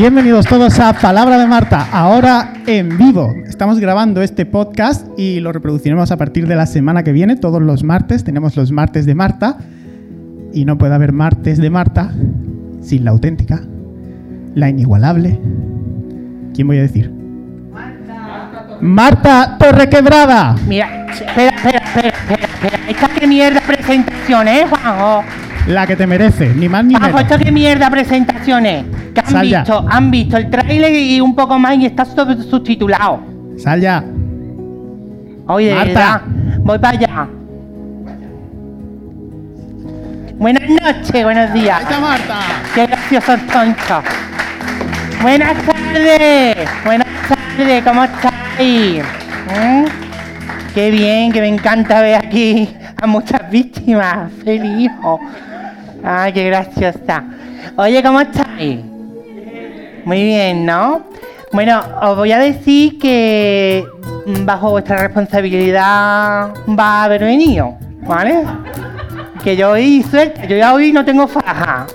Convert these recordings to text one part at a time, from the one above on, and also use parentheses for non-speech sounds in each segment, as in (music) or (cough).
Bienvenidos todos a Palabra de Marta, ahora en vivo. Estamos grabando este podcast y lo reproduciremos a partir de la semana que viene, todos los martes. Tenemos los martes de Marta y no puede haber martes de Marta sin la auténtica, la inigualable. ¿Quién voy a decir? Marta Torrequebrada. Mira, espera, espera, espera, espera, espera. ¿Esta qué mierda presentación es, Juanjo? La que te merece, ni más ni Juanjo, menos. ¿esta qué mierda presentación es? Que han Sal ya. visto, han visto el tráiler y un poco más y está sub- subtitulado. Sal ya. Oye, de Marta. verdad, voy para allá. Buenas noches, buenos días. Ahí está Marta. Qué gracioso tonto. Buenas tardes. Buenas tardes, ¿cómo estáis? ¿Mm? Qué bien, que me encanta ver aquí a muchas víctimas. Feliz hijo. Ay, qué graciosa. Oye, ¿cómo estáis? Muy bien, ¿no? Bueno, os voy a decir que mm, bajo vuestra responsabilidad va a haber venido, ¿vale? Que yo hoy suelta, yo ya hoy no tengo faja.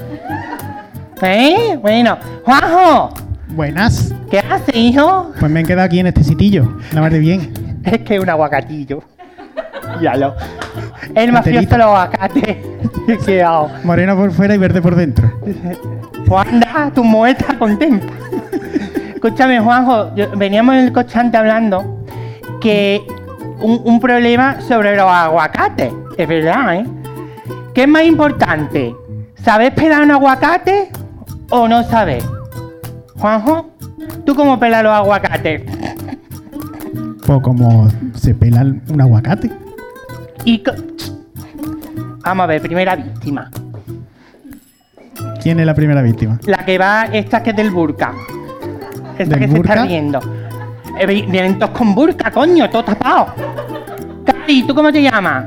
¿Eh? Bueno, Juanjo, Buenas. ¿qué haces, hijo? Pues me he quedado aquí en este sitillo. La de bien. (laughs) Es que es un aguacatillo. (laughs) Ya lo. El mafioso los aguacates. (laughs) Qué hago. Moreno por fuera y verde por dentro. (laughs) Pues anda, tu mujer está contenta. Escúchame, Juanjo, yo- veníamos en el coche antes hablando que un, un problema sobre los aguacates. Es verdad, ¿eh? ¿Qué es más importante? ¿Sabes pelar un aguacate o no sabes? Juanjo, ¿tú cómo pelas los aguacates? Pues como se pela un aguacate. Y Vamos a ver, primera víctima. ¿Quién es la primera víctima? La que va, esta que es del burka. Esta ¿Del que se está riendo. Eh, vi- Vienen todos con burka, coño, todos tapados. Cari, ¿tú cómo te llamas?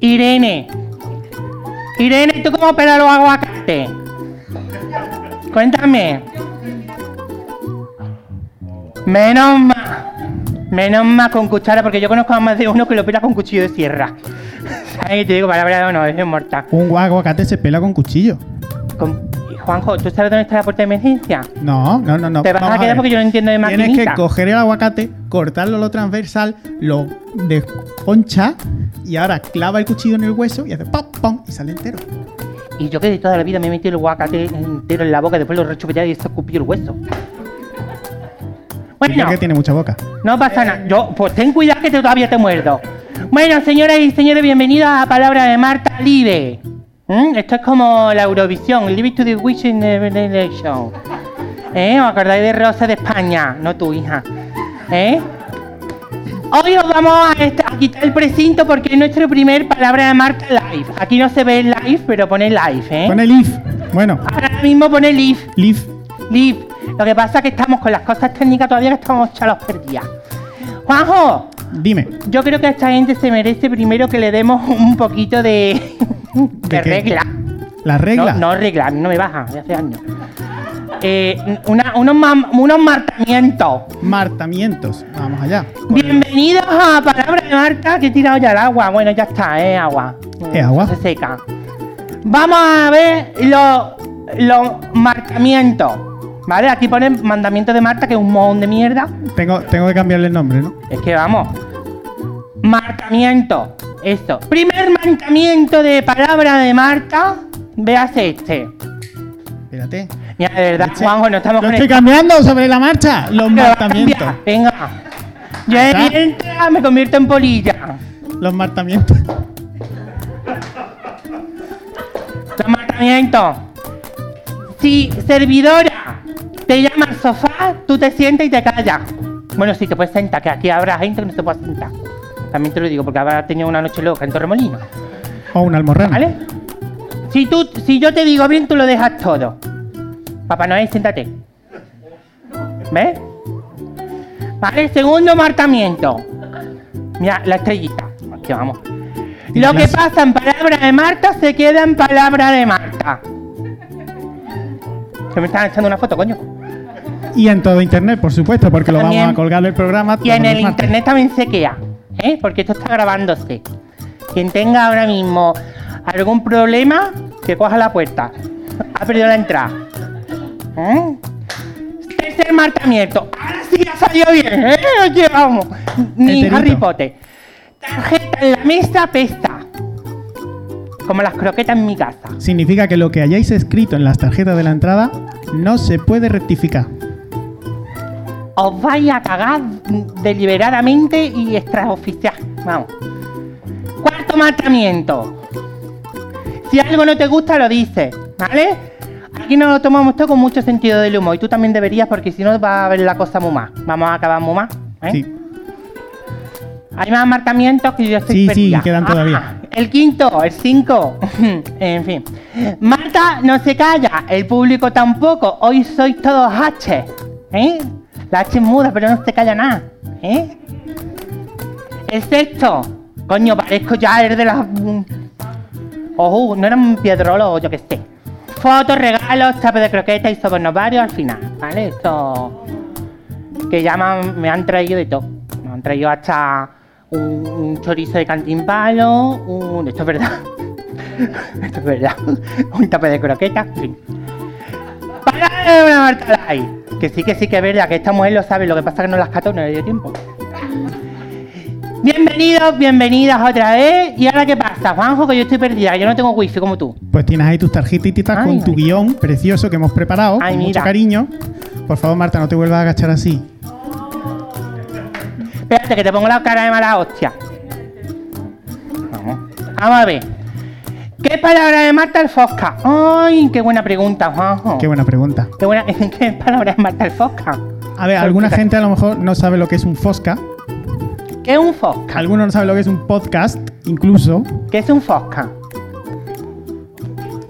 Irene. Irene, ¿tú cómo pelas los aguacates? Cuéntame. Menos mal. Menos mal con cuchara, porque yo conozco a más de uno que lo pela con cuchillo de sierra. (laughs) ¿Sabes? Te digo palabra de honor, es mortal. Un aguacate se pela con cuchillo. Con- Juanjo, ¿tú sabes dónde está la puerta de emergencia? No, no, no, no. Te vas a Vamos quedar ver. porque yo no entiendo de Tienes maquinita. que coger el aguacate, cortarlo lo transversal, lo desconcha y ahora clava el cuchillo en el hueso y hace pop, pom y sale entero. Y yo que de toda la vida me he metido el aguacate entero en la boca, después lo rechupeteado y se escupió el hueso. Bueno, que tiene mucha boca. no pasa nada. Yo, pues ten cuidado que te, todavía te muerdo. Bueno, señoras y señores, bienvenidos a Palabra de Marta Live. ¿Mm? Esto es como la Eurovisión, Live to the Wish in the Election. ¿Eh? ¿Os acordáis de Rosa de España? No tu hija. ¿Eh? Hoy os vamos a, quitar el precinto porque es nuestro primer Palabra de Marta Live. Aquí no se ve el live, pero pone live, ¿eh? Pone leaf. Bueno, Ahora mismo pone live. leaf. Liv, lo que pasa es que estamos con las cosas técnicas todavía que estamos chalos perdidas. Juanjo, Dime. yo creo que a esta gente se merece primero que le demos un poquito de, de, regla. La regla. No, no regla, no me baja, de hace años. Eh, una- unos, mam- unos martamientos. Martamientos. Vamos allá. Bienvenidos a Palabra de Marta, que he tirado ya el agua. Bueno, ya está, es agua. ¿Es agua? Se seca. Vamos a ver los, los marcamientos. ¿Vale? Aquí pone mandamiento de Marta, que es un mohón de mierda. Tengo, tengo que cambiarle el nombre, ¿no? Es que vamos. Marcamiento. Esto. Primer mandamiento de palabra de Marta. Veas este. Espérate. Mira, de verdad, Este- Juanjo, no estamos Lo estoy esto. cambiando sobre la marcha. Los cambiar. Venga. Yo de me convierto en polilla. Los martamientos. Los marcamientos. Si servidora te llama al sofá, tú te sientas y te callas. Bueno, sí, te puedes sentar, que aquí habrá gente que no se puede sentar. También te lo digo, porque habrá tenido una noche loca en Torremolino. O un almorrano. ¿Vale? Si, tú, si yo te digo bien, tú lo dejas todo. Papá Noel, siéntate. ¿Ves? Vale, segundo marcamiento. Mira, la estrellita. Aquí vamos. Lo que pasa en palabra de Marta se queda en palabra de Marta. Que me están echando una foto, coño. Y en todo internet, por supuesto, porque lo vamos a colgar el programa. Y en el martes. internet también se queda, ¿eh? Porque esto está grabándose. Quien tenga ahora mismo algún problema, que coja la puerta. Ha perdido la entrada. ¿Eh? Tercer marcamiento. Ahora sí ha salido bien, ¿eh? Aquí vamos. Ni Enterito. Harry Potter. Tarjeta en la mesa pesta. Como las croquetas en mi casa. Significa que lo que hayáis escrito en las tarjetas de la entrada no se puede rectificar. Os vais a cagar deliberadamente y extraoficial. Vamos. Cuarto marcamiento. Si algo no te gusta, lo dices, ¿vale? Aquí nos lo tomamos todo con mucho sentido del humor y tú también deberías porque si no va a ver la cosa muy mal. Vamos a acabar muy mal. ¿eh? Sí. Hay más marcamientos que yo estoy Sí, sí, perdida. quedan todavía. Ah, el quinto, el cinco. (laughs) en fin. Marta no se calla, el público tampoco. Hoy sois todos H. ¿Eh? La H es muda, pero no se calla nada. ¿Eh? El sexto. Coño, parezco ya el de las. mm, Ojo, no eran piedrolos, yo qué sé. Fotos, regalos, chapes de croquetas y sobornos varios al final, ¿vale? Esto. Que ya me han, traído de todo. Me han traído hasta un, un chorizo de cantimpalo, un. Esto es verdad. (laughs) esto es verdad. (laughs) un tape de croquetas, en fin. Para una Marta Light. Que sí, que sí, que es verdad, que esta mujer lo sabe, lo que pasa es que no las cató, no le dio tiempo. Bienvenidos, bienvenidas otra vez. ¿Y ahora qué pasa, Juanjo? Que yo estoy perdida, yo no tengo wifi como tú. Pues tienes ahí tus tarjetitas Ay, con tu guion precioso que hemos preparado Ay, con mucho cariño. Por favor, Marta, no te vuelvas a agachar así. Espérate, que te pongo la cara de mala hostia. Vamos. Vamos a ver. ¿Qué palabra de Marta el Fosca? Ay, qué buena pregunta, Juanjo. Qué buena pregunta. Qué buena. (laughs) ¿Qué palabra de Marta el Fosca? A ver, alguna gente a lo mejor no sabe lo que es un Fosca. ¿Qué es un Fosca? Algunos no saben lo que es un podcast, incluso. ¿Qué es un Fosca?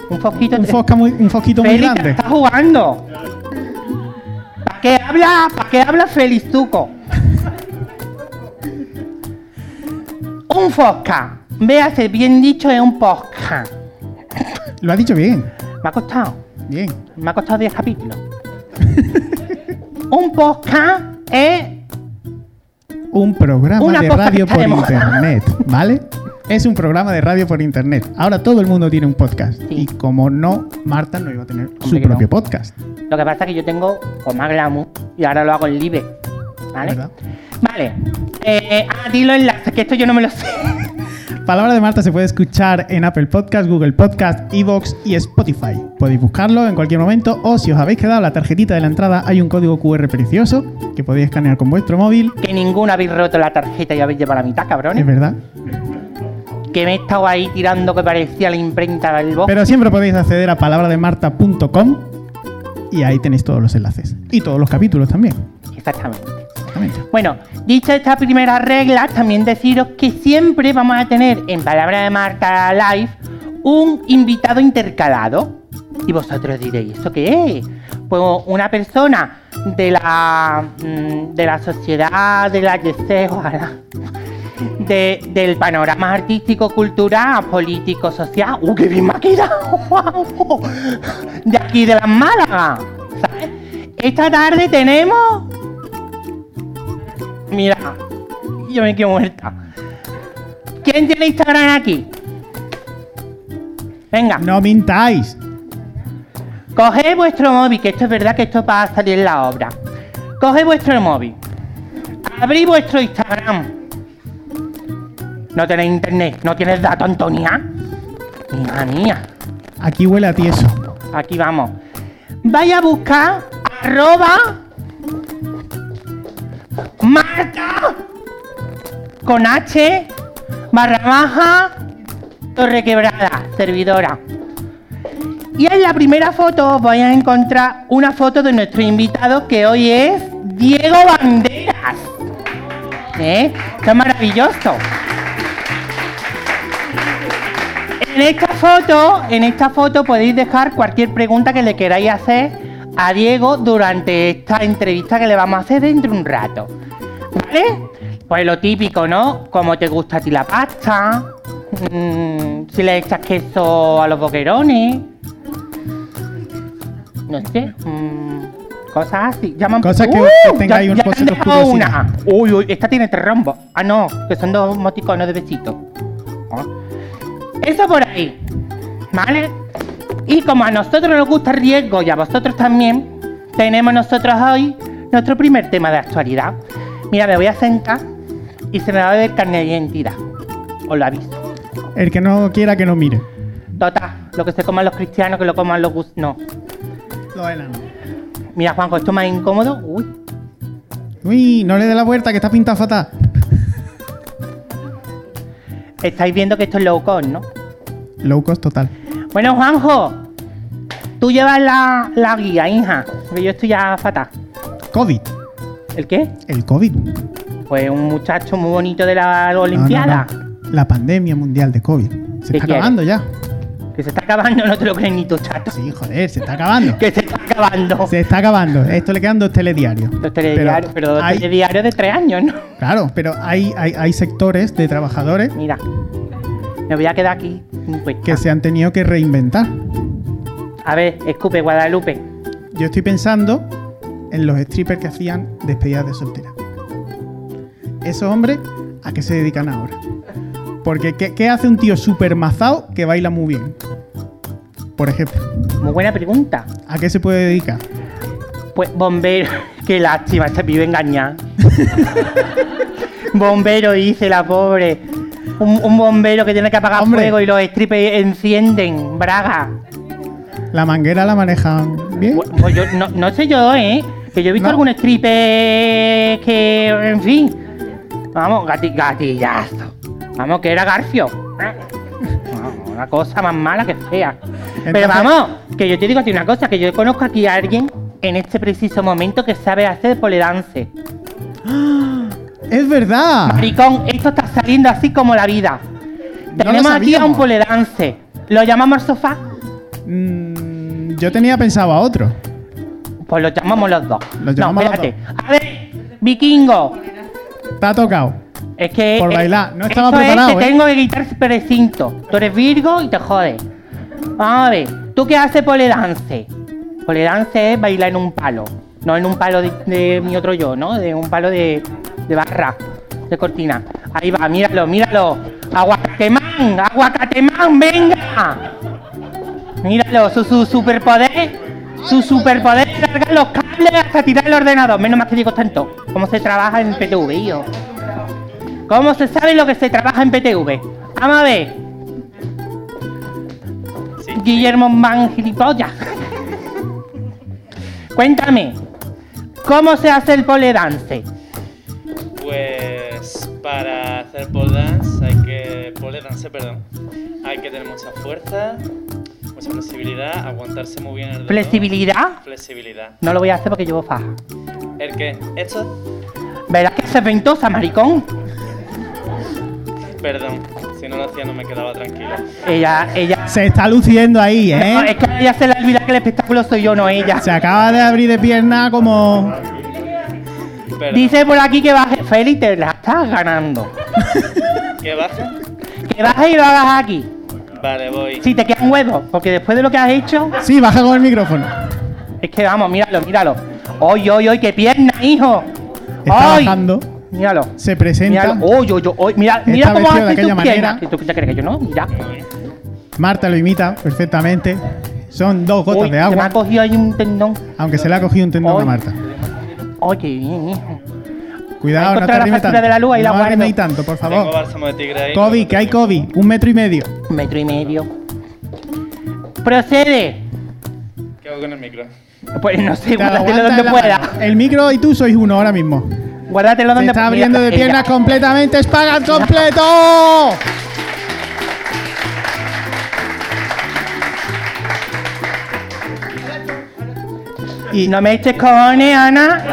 Un fosquito. Un Fosca muy, un fosquito muy Félix, grande. está jugando. ¿Para qué habla? ¿Para qué habla Felizuco? (laughs) un Fosca. Véase, bien dicho, es un Fosca. (laughs) Lo ha dicho bien. Me ha costado. Bien. Me ha costado 10 capítulos. (laughs) un podcast es Un programa Una de radio por de internet, ¿vale? Es un programa de radio por internet. Ahora todo el mundo tiene un podcast. Sí. Y como no, Marta no iba a tener su Hombre propio no. podcast. Lo que pasa es que yo tengo pues, más glamour y ahora lo hago en live. ¿Vale? ¿Verdad? Vale. Eh, ah, dilo enlace, que esto yo no me lo sé. Palabra de Marta se puede escuchar en Apple Podcast, Google Podcast, Evox y Spotify. Podéis buscarlo en cualquier momento o si os habéis quedado la tarjetita de la entrada hay un código QR precioso que podéis escanear con vuestro móvil. que ninguno habéis roto la tarjeta y habéis llevado la mitad, Es cabrones. verdad. Que me he estado ahí tirando que parecía la imprenta del bosque. Pero siempre podéis acceder a palabrademarta.com y ahí tenéis todos los enlaces. Y todos los capítulos también. Exactamente. Bueno, dicha esta primera regla, también deciros que siempre vamos a tener en Palabra de Marta Live un invitado intercalado. Y vosotros diréis, ¿esto qué es? Pues una persona de la mm, de la sociedad, de la YC, ojalá, de- del panorama artístico, cultural, político, social. ¡Uh, qué bien me ha. De aquí de las Málaga. ¿Sabes? Esta tarde tenemos Mira, yo me quedo muerta. ¿Quién tiene Instagram aquí? Venga, No mintáis. coged vuestro móvil, que esto es verdad que esto va a salir en la obra. Coged vuestro móvil. Abrid vuestro Instagram. No tenéis internet, no tienes datos, Antonia. Hija mía. Aquí huele a tieso. Aquí vamos. Vaya a buscar arroba Con H barra baja Torre Quebrada, servidora. Y en la primera foto os vais a encontrar una foto de nuestro invitado que hoy es Diego Banderas. ¿Eh? Esto es maravilloso. En esta foto, en esta foto podéis dejar cualquier pregunta que le queráis hacer a Diego durante esta entrevista que le vamos a hacer dentro de un rato. ¿Vale? Pues lo típico, ¿no? ¿Cómo te gusta a ti la pasta? Mm, si le echas queso a los boquerones. No sé. mm, cosas así. Llaman Cosas que- ¡Uh! que tengáis ya, un ya han dejado una. Uy, uy, esta tiene tres rombos. Ah, no, que son dos moticonos de besito. Ah. Eso por ahí. ¿Vale? Y como a nosotros nos gusta el riesgo y a vosotros también, tenemos nosotros hoy nuestro primer tema de actualidad. Mira, me voy a sentar y se me va a ver carne de identidad. Os lo aviso. El que no quiera que no mire. Total, lo que se coman los cristianos, que lo coman los gus... No. Los enanos. Mira, Juanjo, esto es más incómodo. Uy, Uy, no le dé la vuelta que está pinta fatal. estáis viendo que esto es low cost, ¿no? Low cost total. Bueno, Juanjo, tú llevas la, la guía, hija, porque yo estoy ya fatal. COVID. ¿El qué? El COVID. Pues un muchacho muy bonito de la No, no, Olimpiada. no. La pandemia mundial de COVID. Se ¿Qué está acabando ya. Que se está acabando, no te lo crees ni tú, chato. Sí, joder, se está acabando. (laughs) Que se está acabando. Se está acabando. Esto le quedan dos telediarios. Los telediarios, pero, hay- telediarios de tres años, ¿no? Claro, pero hay, hay, hay sectores de trabajadores Mira, me voy a quedar aquí. Pues, que se han tenido que reinventar. A ver, escupe, Guadalupe. Yo estoy pensando en los strippers que hacían despedidas de soltera. Esos hombres, ¿a qué se dedican ahora? Porque, ¿qué, qué hace un tío súper mazao que baila muy bien? Por ejemplo, Muy buena pregunta. ¿a qué se puede dedicar? Pues bombero. (laughs) Qué lástima, este pibe engañado. (laughs) bombero, dice la pobre. Un, un bombero que tiene que apagar Hombre. fuego y los strippers encienden. Braga. ¿La manguera la manejan bien? Pues, pues yo, no, no sé yo, ¿eh? Que yo he visto No. algún stripper que, en fin. Vamos, gati, gatillazo. Vamos, que era Garfio. Vamos, Una cosa más mala que fea. Pero vamos, que yo te digo a ti una cosa, que yo conozco aquí a alguien en este preciso momento que sabe hacer poledance. (gasps) ¡Es verdad! Maricón, esto está saliendo así como la vida. Tenemos aquí a un poledance. ¿Lo llamamos al sofá? Mm, yo tenía pensado a otro. Pues lo llamamos los dos. Llamamos no, los espérate. A ver, vikingo. Te ha tocado. Es que. Por bailar. No estaba preparado, Es, te ¿eh? tengo que quitar precinto. Tú eres Virgo y te jodes. Vamos a ver. ¿Tú qué haces poledance? Poledance es bailar en un palo. No en un palo de, de mi otro yo, ¿no? De un palo de, de barra, de cortina. Ahí va, míralo, míralo. Aguacatemán, aguacatemán, venga. Míralo, su, su superpoder. Su superpoder es cargar los cables hasta tirar el ordenador. Menos más que digo tanto. ¿Cómo se trabaja en PTV, hijo? ¿Cómo se sabe lo que se trabaja en PTV? Vamos a ver. Guillermo Man gilipollas. Cuéntame. ¿Cómo se hace el pole dance? Pues para hacer pole dance hay que pole dance, perdón. Hay que tener mucha fuerza, mucha flexibilidad, aguantarse muy bien el dolor. ¿Flexibilidad? Flexibilidad. No lo voy a hacer porque llevo faja. ¿El qué? ¿Esto? ¿Verdad que es ventosa, maricón? Perdón, si no lo hacía no me quedaba tranquilo. Ella, ella. Se está luciendo ahí, No, es ¿eh? que a ella se le olvida que el espectáculo soy yo, no ella. Se acaba de abrir de pierna como... Perdón. Dice por aquí que baje. Félix, te la estás ganando. ¿Qué baja? Que bajes y lo hagas aquí. Vale, voy. Si te quedan huevos, porque después de lo que has hecho, Sí, baja con el micrófono. es que vamos, míralo, míralo. ¡Oy, oy, oy! ¡Qué pierna, hijo! Está ¡Ay! bajando. Míralo. Se presenta. Míralo. ¡Oy, oy, oy! Mira, mira cómo vestido de hace aquella tus piernas. manera. ¿Tú te crees que yo no? Mira. Marta lo imita perfectamente. Son dos gotas Uy, de Se me agua. ha cogido ahí un tendón. Aunque se le ha cogido un tendón a Marta. ¡Ay, qué bien, hijo! Cuidado, no te la arrimes factura tanto. de la luz, la no guardo. arriméis tanto, por Tengo favor. bálsamo de tigre ahí. COVID, que hay COVID. Un metro y medio. Un metro y medio. Procede. ¿Qué hago con el micro? Pues no sé, Te guárdatelo donde la pueda. mano. El micro y tú sois uno ahora mismo. Guárdatelo donde está pueda. abriendo de Ella- piernas completamente. ¡Espagat completo! Y No me eches cojones, Ana.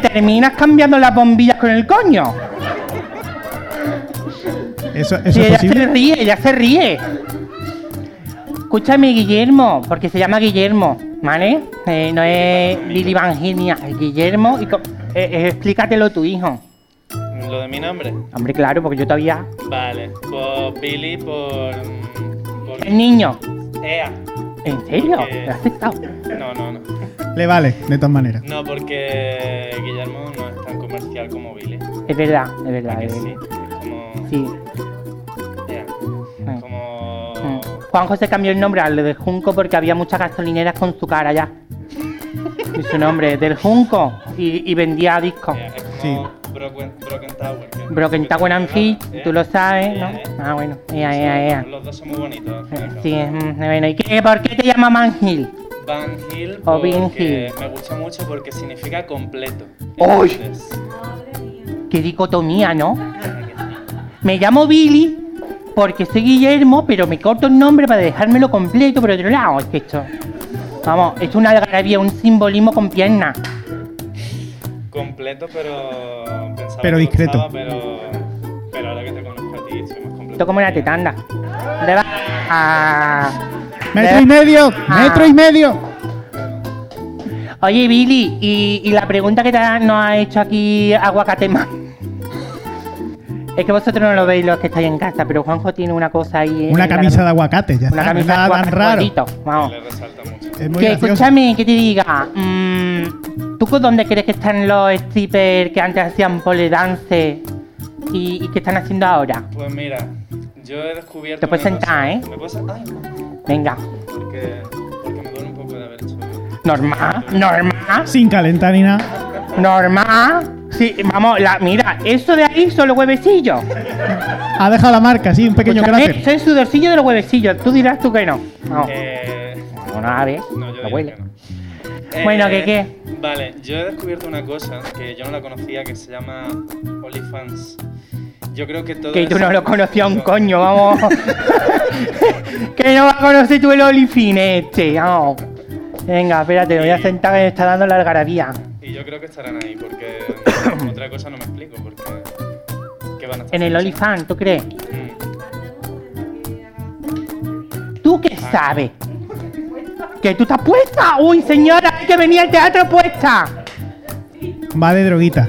Terminas cambiando las bombillas con el coño. ¿Eso, eso Sí, es ella se ríe, ella se ríe. Escúchame, Guillermo, porque se llama Guillermo, ¿vale? Eh, no es Lili Vanginia, es Guillermo. Y eh, eh, explícatelo a tu hijo. Lo de mi nombre. Hombre, claro, porque yo todavía. Vale, por Billy, por. por El niño. Ea. ¿En serio? Porque- ¿Lo has aceptado? No, no, no. Le vale, de todas maneras. No, porque Guillermo no es tan comercial como Billy. Es verdad, es verdad. Que es sí, como. Sí. Mm. Como. Mm. Juanjo se cambió el nombre al de Junco porque había muchas gasolineras con su cara ya. Y su nombre, del Junco. Y, y vendía discos. Es Sí. Broken, Broken Tower. que- Broken Tower tú and Fish, llamas, tú lo sabes, ¿no? Ea. Ah, bueno. Ea, ea, ea. Los dos son muy bonitos. Sí, bueno. ¿Y qué, por qué te llama Manhill? Van Hill O Bean Hill. me gusta mucho porque significa completo. ¡Uy! Entonces, Qué dicotomía, ¿no? Me llamo Billy porque soy Guillermo, pero me corto el nombre para dejármelo completo por otro lado. Es que esto. Vamos, esto es una algarabía, un simbolismo con piernas. completo, pero pensaba Pero que discreto. gustaba, pero, pero ahora que te conozco a ti, soy más completo. Esto como una tetanda. ¿Dónde vas? Ah. ¡Metro y medio! Ah. ¡Metro y medio! Oye, Billy, y, y la pregunta que te ha- nos ha hecho aquí Aguacatema. Es que vosotros no lo veis los que estáis en casa, pero Juanjo tiene una cosa ahí. en Una la- camisa de aguacate, ya Una está. no es camisa de nada tan raro. Vamos. Le resalta mucho. Es muy Que gracioso. escúchame, que te diga. mm, ¿Tú con dónde crees que están los strippers que antes hacían pole dance y, y que están haciendo ahora? Pues mira, yo he descubierto. Te puedes una cosa. sentar, ¿eh? ¿Me puedo sentar? Ay, no. Venga. Porque, porque me duele un poco de haber hecho. Normal, normal, Sin calentar ni nada. normal. Sí, vamos, la, mira, eso de ahí son los huevecillos. Ha dejado la marca, sí, un pequeño cráter. Eso es sudorcillo de los huevecillos. Tú dirás tú que no. No, Eh, no, a ver, no, yo huele. que no. Bueno, Eh, ¿qué qué? Vale, yo he descubierto una cosa que yo no la conocía que se llama OnlyFans. Yo creo que todo Que tú no lo conocías un coño, vamos. (laughs) (laughs) que no vas a conocer tú el olifine este. Venga, espérate, me voy a sentar que me está dando la algarabía. Y yo creo que estarán ahí, porque (coughs) otra cosa no me explico, porque... ¿Qué van a estar En el olifán, ¿tú crees? Mm. ¿Tú qué sabes? ¿Que tú estás puesta? Uy, señora, hay que venir al teatro puesta. Va de droguita.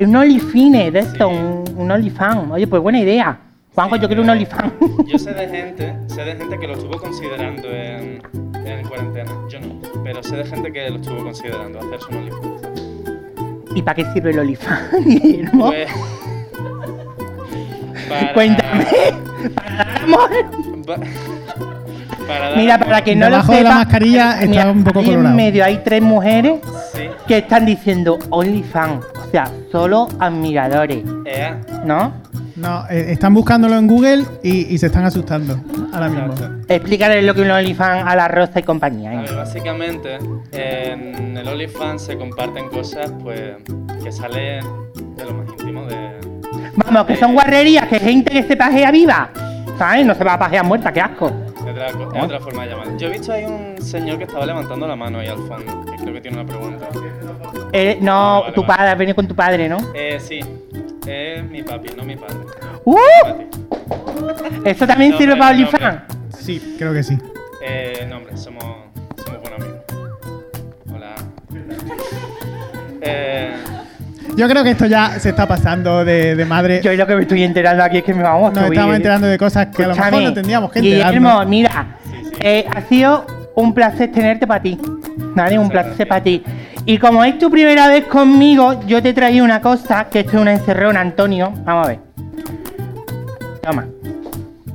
Un olifine de esto, Sí. un, un olifán. Oye, pues buena idea. Juanjo, yo quiero un olifán. Yo sé de gente, sé de gente que lo estuvo considerando en, en cuarentena. Yo no, pero sé de gente que lo estuvo considerando hacerse un OnlyFans. ¿Y para qué sirve el olifán, (laughs) Guillermo? Pues, para- Cuéntame. ¿Para dar amor? pa- para dar Mira, amor. para que no Debajo lo de la sepa, mascarilla está mira, un poco colorado. en medio hay tres mujeres Sí. que están diciendo OnlyFans. O sea, solo admiradores, Ea, ¿no? No, eh, están buscándolo en Google y, y se están asustando ahora mismo. Explícale lo que es un OnlyFans a la Rosa y compañía. A ¿eh? ver, básicamente, en el OnlyFans se comparten cosas pues que salen de lo más íntimo de... Vamos, que son guarrerías, que gente que se pajea viva. ¿Sabes? No se va a pajear muerta, qué asco. otra, de otra forma de llamar. Yo he visto ahí un señor que estaba levantando la mano ahí al fondo, que creo que tiene una pregunta. Eh, no, Vale, tu vale. padre, has venido con tu padre, ¿no? Eh, sí, es mi papi, no mi padre. ¡Uh! Eso también sirve para OnlyFans. Sí, creo que sí. Eh, no, hombre, somos, somos buenos amigos. Hola. Eh, Yo creo que esto ya se está pasando de, de madre. Yo lo que me estoy enterando aquí es que me vamos Nos a estamos enterando de cosas que a lo mejor no tendríamos que Guillermo, enterarnos. mira, eh, ha sido un placer tenerte para ti. ¿Vale? Un placer para ti. Y como es tu primera vez conmigo, yo te traí una cosa, que esto es una encerrona, Antonio. Vamos a ver. Toma.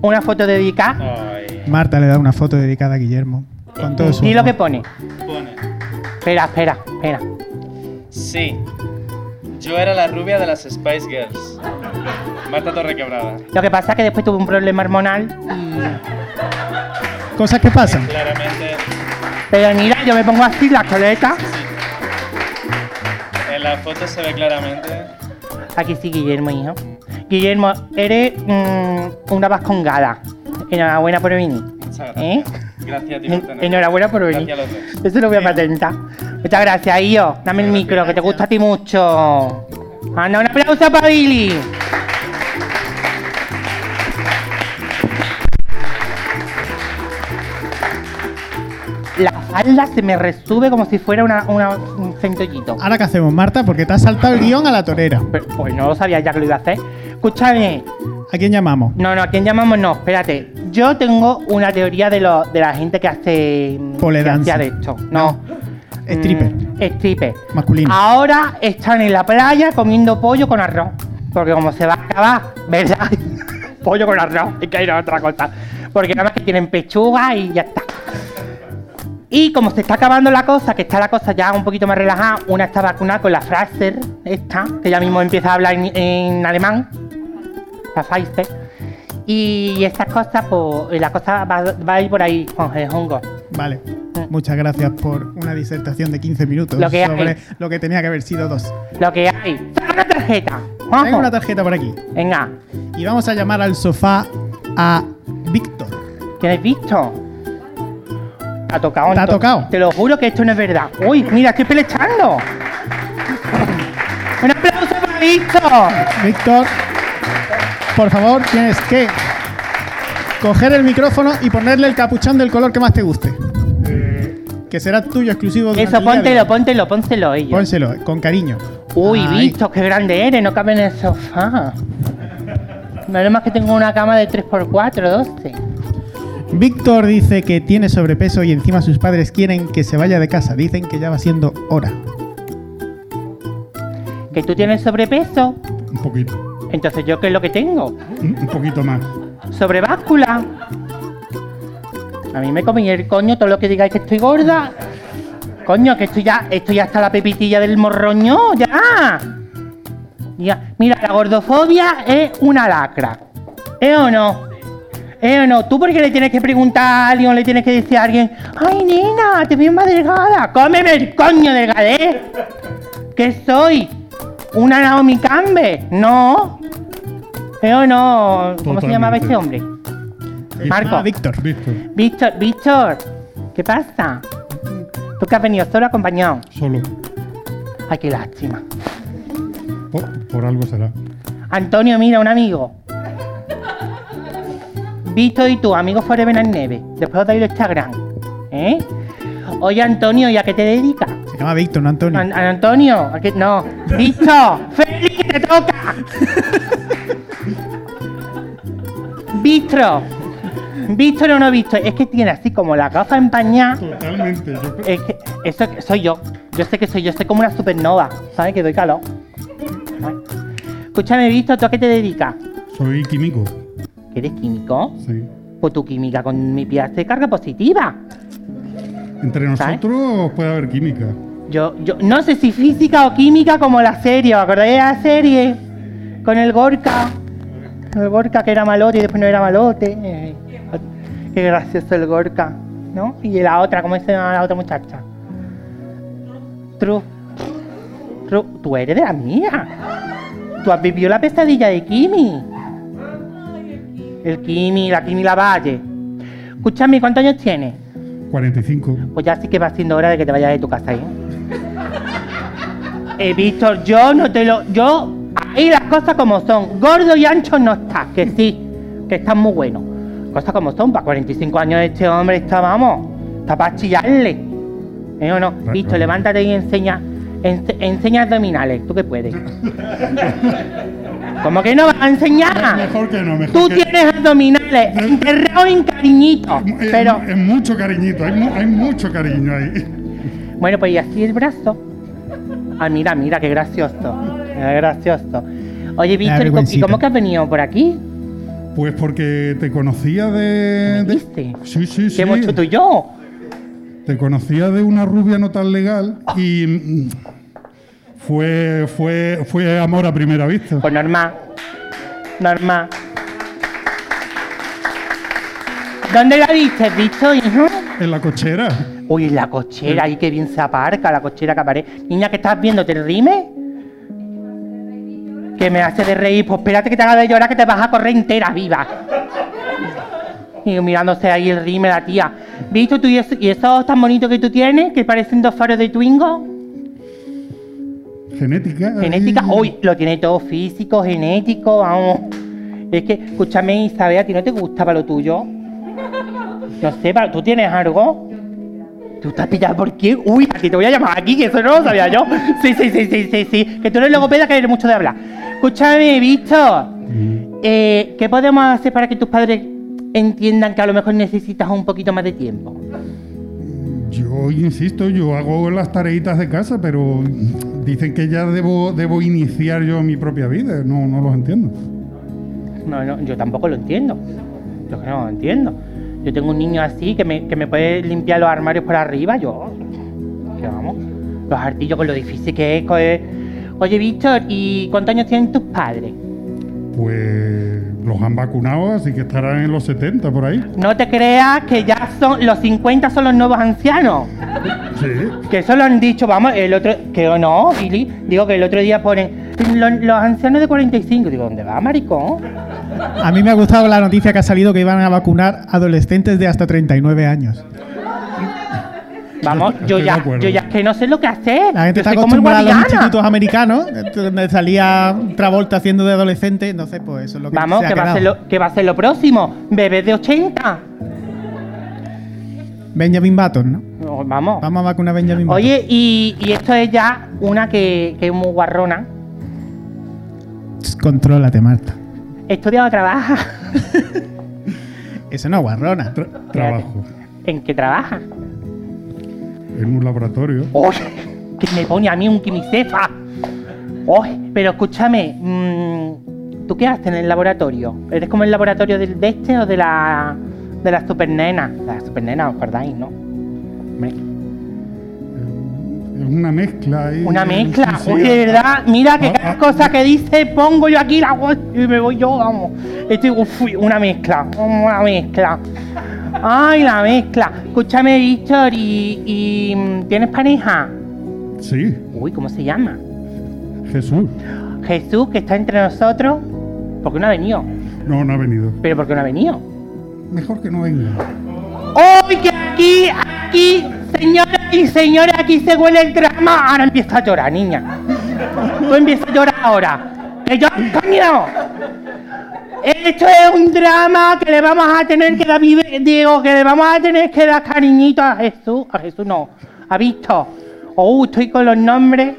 Una foto dedicada. ay, Marta le da una foto dedicada a Guillermo. Con todo su Y lo que pone. pone. Espera, espera, espera. Sí, yo era la rubia de las Spice Girls. Marta Torrequebrada. Lo que pasa es que después tuve un problema hormonal. Cosas que pasan. Claramente, Pero mira, yo me pongo así las coletas. en la foto se ve claramente. Aquí sí, Guillermo, hijo. Guillermo, eres mm, una vascongada. Enhorabuena por venir. Muchas ¿Eh? gracias. Gracias a ti por En-. Enhorabuena por venir. Gracias a los dos. Eso lo voy a patentar. Muchas gracias, Io. Dame el micro, que te gusta a ti mucho. Anda, un aplauso para Billy. La falda se me resube como si fuera una, una- un centollito. Ahora qué hacemos, Marta, porque te has saltado el guion a la torera. Pero, pues no lo sabía ya que lo iba a hacer. Escúchame. ¿A quién llamamos? No, no, ¿a quién llamamos? No, espérate. Yo tengo una teoría de, lo, de la gente que hace. Pole que dance. hacía de esto. No. Stripper. Mm, stripper. Masculino. Ahora están en la playa comiendo pollo con arroz. Porque como se va a acabar, ¿verdad? (laughs) pollo con arroz. Es que hay otra cosa. Porque nada más que tienen pechuga y ya está. Y como se está acabando la cosa, que está la cosa ya un poquito más relajada, una está vacunada con la Pfizer, esta, que ya mismo empieza a hablar en, en alemán, la Pfizer. Y estas cosas, pues la cosa va, va a ir por ahí, Juan Hongo. Vale. Muchas gracias por una disertación de 15 minutos Lo que sobre hay. lo que tenía que haber sido dos. Lo que hay. ¡Saca una tarjeta! Juanjo. Tengo una tarjeta por aquí. Venga, Y vamos a llamar al sofá a Víctor. ¿qué has visto? Te ha tocado. ¿Te ha tocado? Te lo juro que esto no es verdad. Uy, mira, estoy pelechando. Un aplauso para Víctor. Víctor, por favor, tienes que coger el micrófono y ponerle el capuchón del color que más te guste. Que será tuyo exclusivo. Eso, póntelo, póntelo, pónselo ellos. Pónselo, con cariño. Uy, Ay, Víctor, qué grande eres, no cabe en el sofá. Nada más que tengo una cama de 3x4, 12. Víctor dice que tiene sobrepeso y encima sus padres quieren que se vaya de casa. Dicen que ya va siendo hora. Que tú tienes sobrepeso, Un poquito. entonces yo qué es lo que tengo? Un, poquito más. Sobrebáscula. A mí me comí el coño todo lo que digáis que estoy gorda. Coño, que estoy ya, estoy hasta la pepitilla del morroño, ya. Ya, mira, la gordofobia es una lacra. ¿Eh o no? ¿Eh o no? ¿Tú por qué le tienes que preguntar a alguien o le tienes que decir a alguien, ay nena, te veo más delgada? ¡Cómeme el coño delgadez! ¿Qué soy? ¿Una Naomi Campbell? No. ¿Eh o no? ¿Cómo se llamaba este hombre? Marco. Ah, Víctor. Víctor, Víctor, Víctor, ¿qué pasa? ¿Tú que has venido solo o acompañado? solo. Ay, qué lástima. Por, por algo será. Antonio, mira, un amigo. Víctor y tú, amigos Forever and Neve. Después os doy el Instagram. ¿Eh? Oye, Antonio, ¿y a qué te dedicas? Se llama Víctor, no Antonio. An- an- Antonio, ¿a qué? No. (laughs) Víctor, Félix, te toca. Víctor. Víctor o no Víctor, es que tiene así como la gafa empañada. Totalmente. Yo, Es que eso soy yo. Yo sé que soy yo, soy como una supernova, ¿sabes? Que doy calor. Escúchame, Víctor, ¿tú a qué te dedicas? soy químico. ¿Que ¿Eres químico? Sí. Pues tu química con mi pie hace carga positiva. Entre ¿Sabes? nosotros puede haber química. Yo, yo no sé si física o química como la serie. ¿Os acordáis de la serie? Con el Gorka. El Gorka que era malote y después no era malote. Eh, qué gracioso el Gorka. ¿No? Y la otra, ¿cómo se llama la otra muchacha? Tru. Tru. Tú eres de la mía. Tú has vivido la pesadilla de Kimi. El Kimi, la Kimi Lavalle. Escúchame, ¿cuántos años tienes? 45. Pues ya sí que va siendo hora de que te vayas de tu casa, ¿eh? Eh, Víctor, yo no te lo. Yo. Ahí las cosas como son. Gordo y ancho no estás, que sí. Que estás muy bueno. Cosas como son. Para 45 años este hombre está, vamos. Está para chillarle. ¿Eh o no? Víctor, claro. levántate y enseña. ense- enseña abdominales. ¿Tú qué puedes? (laughs) ¿Cómo que no vas a enseñar? Mejor que no, mejor Tú que tienes abdominales enterrados en cariñitos. Es- Pero. Es, mucho cariñito, hay, mu- hay mucho cariño ahí. (laughs) Bueno, pues y así el brazo. Ah, mira, mira, qué gracioso. Qué gracioso. Oye, Víctor, ¿y cómo- ¿y vergüencita. cómo que has venido por aquí? Pues porque te conocía de. ¿Me de- viste? Sí, sí, sí. ¿Qué hemos hecho tú y yo? Te conocía de una rubia no tan legal y. Fue, fue, fue amor a primera vista. Pues normal. Normal. ¿Dónde la viste, hijo? En la cochera. Uy, la cochera, ahí que bien se aparca, la cochera que aparece. Niña, ¿qué estás viendo? ¿Te rime? Que me hace de reír. Pues espérate que te haga de llorar que te vas a correr entera, viva. Y mirándose ahí el rime la tía. ¿Visto tú y, eso- y esos tan bonitos que tú tienes, que parecen dos faros de Twingo? Genética. Genética, uy, lo tiene todo físico, genético, vamos. Es que, escúchame, Isabel, ¿a ti no te gustaba lo tuyo? No sé, ¿tú tienes algo? ¿Tú estás pillada por qué? Uy, aquí te voy a llamar aquí, que eso no lo sabía yo. Sí, sí, sí, sí, sí, sí. Que tú eres logopeda, que eres mucho de hablar. Escúchame, Víctor. Eh, ¿Qué podemos hacer para que tus padres entiendan que a lo mejor necesitas un poquito más de tiempo? Yo insisto, yo hago las tareitas de casa, pero dicen que ya debo, debo iniciar yo mi propia vida. No, no los entiendo. No, no, yo tampoco lo entiendo. Yo que no lo entiendo. Yo tengo un niño así que me, que me puede limpiar los armarios por arriba, yo. Que vamos. Los artillos con lo difícil que es. coger- Oye, Víctor, ¿y cuántos años tienen tus padres? Pues los han vacunado, así que estarán en los 70 por ahí. No te creas que ya son. Los 50 son los nuevos ancianos. Sí. Que eso lo han dicho, vamos, el otro. Que o no, Billy. Digo que el otro día ponen. Los, los ancianos de 45. Digo, ¿dónde va, maricón? A mí me ha gustado la noticia que ha salido que iban a vacunar adolescentes de hasta 39 años. Vamos, yo Estoy ya, yo ya es que no sé lo que hacer. La gente Yo está acostumbrada a los institutos americanos, (laughs) donde salía Travolta haciendo de adolescente, entonces pues eso es lo que Vamos, se ha que va, a ser lo, que va a ser lo próximo. Bebés de 80. Benjamin Button, ¿no? No, vamos. Vamos a vacunar a Benjamin Button. Oye, y, y esto es ya una que, que es muy guarrona. Contrólate, Marta. Estudia o trabaja. Eso no es guarrona. Tra- trabajo ¿En qué trabaja? En un laboratorio. ¡Oye! Que me pone a mí un quimicefa. ¡Oye! Pero escúchame, mm, ¿tú qué haces en el laboratorio? ¿Eres como el laboratorio del de este o de la de la supernena? La supernena, ¿os acordáis, no? Hombre, una mezcla. ahí. Una mezcla. Sí. Uy, de verdad, mira que Ah, cada ah. cosa que dice, pongo yo aquí la voz y me voy yo, vamos. Estoy, uf, una mezcla, una mezcla. Ay, la mezcla. Escúchame, Víctor, y, y, mm, ¿tienes pareja? Sí, Uy, ¿cómo se llama? Jesús. Jesús, que está entre nosotros. ¿Por qué no ha venido? No, no ha venido. ¿Pero por qué no ha venido? Mejor que no venga. ¡Uy, que aquí, aquí, señoras y señores, aquí se huele el drama! Ahora empieza a llorar, niña. Tú empiezas a llorar ahora. ¡Que yo, coño! Esto es un drama que le vamos a tener que dar, digo, que le vamos a tener que dar cariñito a Jesús. A Jesús no, a Víctor. Oh, estoy con los nombres.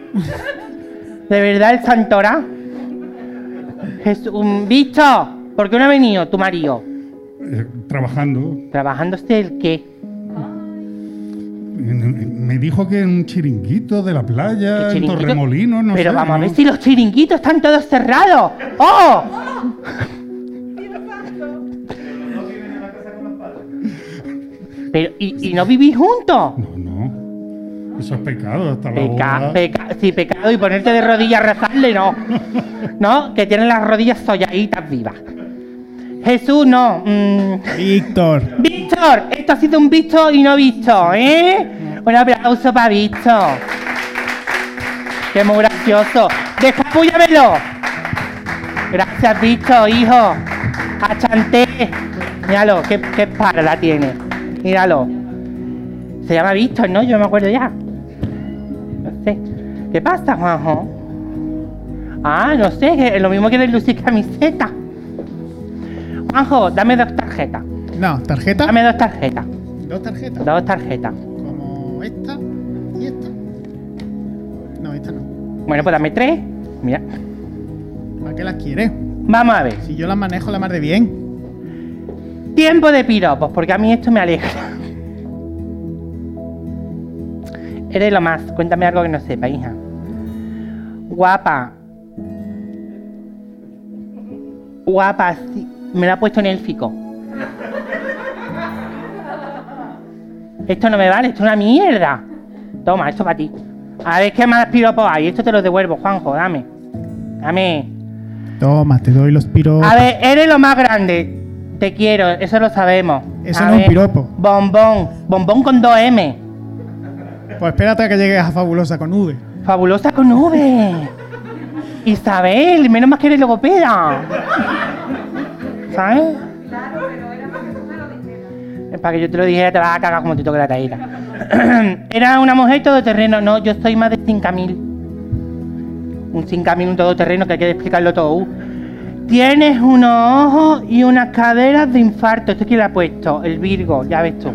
De verdad, el Santorá. Jesús, Víctor, ¿por qué no ha venido tu marido? Eh, trabajando. ¿Trabajándose el qué? Me dijo que en un chiringuito de la playa, ¿Qué en? Torremolinos, no Pero sé. vamos a ¿no? ver si los chiringuitos están todos cerrados. ¡Oh! Pero, ¿y, y no vivís juntos? No, no. Eso es pecado, hasta la Peca, boda. peca, sí, pecado y ponerte de rodillas a rezarle, no. (laughs) No, que tienen las rodillas solladitas vivas. Jesús, no. mm, Víctor. Víctor, esto ha sido un visto y no visto, ¿eh? Un aplauso para Víctor. Qué muy gracioso. Descapúllamelo. Gracias, Víctor, hijo. Achanté. Míralo, qué, qué tiene. Míralo. Se llama Víctor, ¿no? Yo me acuerdo ya. No sé. ¿Qué pasa, Juanjo? Ah, no sé, es lo mismo que de lucir camiseta. Juanjo, dame dos tarjetas. No, tarjeta. Dame dos tarjetas. Dos tarjetas. Dos tarjetas. Como esta y esta. No, esta no. Bueno, pues dame tres. Mira. ¿Para qué las quieres? Vamos a ver. Si yo las manejo la más de bien. Tiempo de piropos, porque a mí esto me alegra. Eres lo más. Cuéntame algo que no sepa, hija. Guapa. Guapa, sí. Me lo ha puesto en élfico. Esto no me vale, esto es una mierda. Toma, esto para ti. A ver qué más piropos hay. Esto te lo devuelvo, Juanjo, dame. Dame. Toma, te doy los piropos. A ver, eres lo más grande. Te quiero, eso lo sabemos. Eso A no es un piropo. Bombón, bombón con 2M. Pues espérate a que llegues a Fabulosa con V. Fabulosa con V. Isabel, menos más que eres logopeda. ¿Sabes? Para que yo te lo dijera, te vas a cagar como te toque la taíra. (clears throat) Era una mujer todoterreno. No, yo soy más de 5.000. Un 5.000, un todoterreno que hay que explicarlo todo. Tienes unos ojos y unas caderas de infarto. ¿Esto quién le ha puesto? El Virgo, ya ves tú.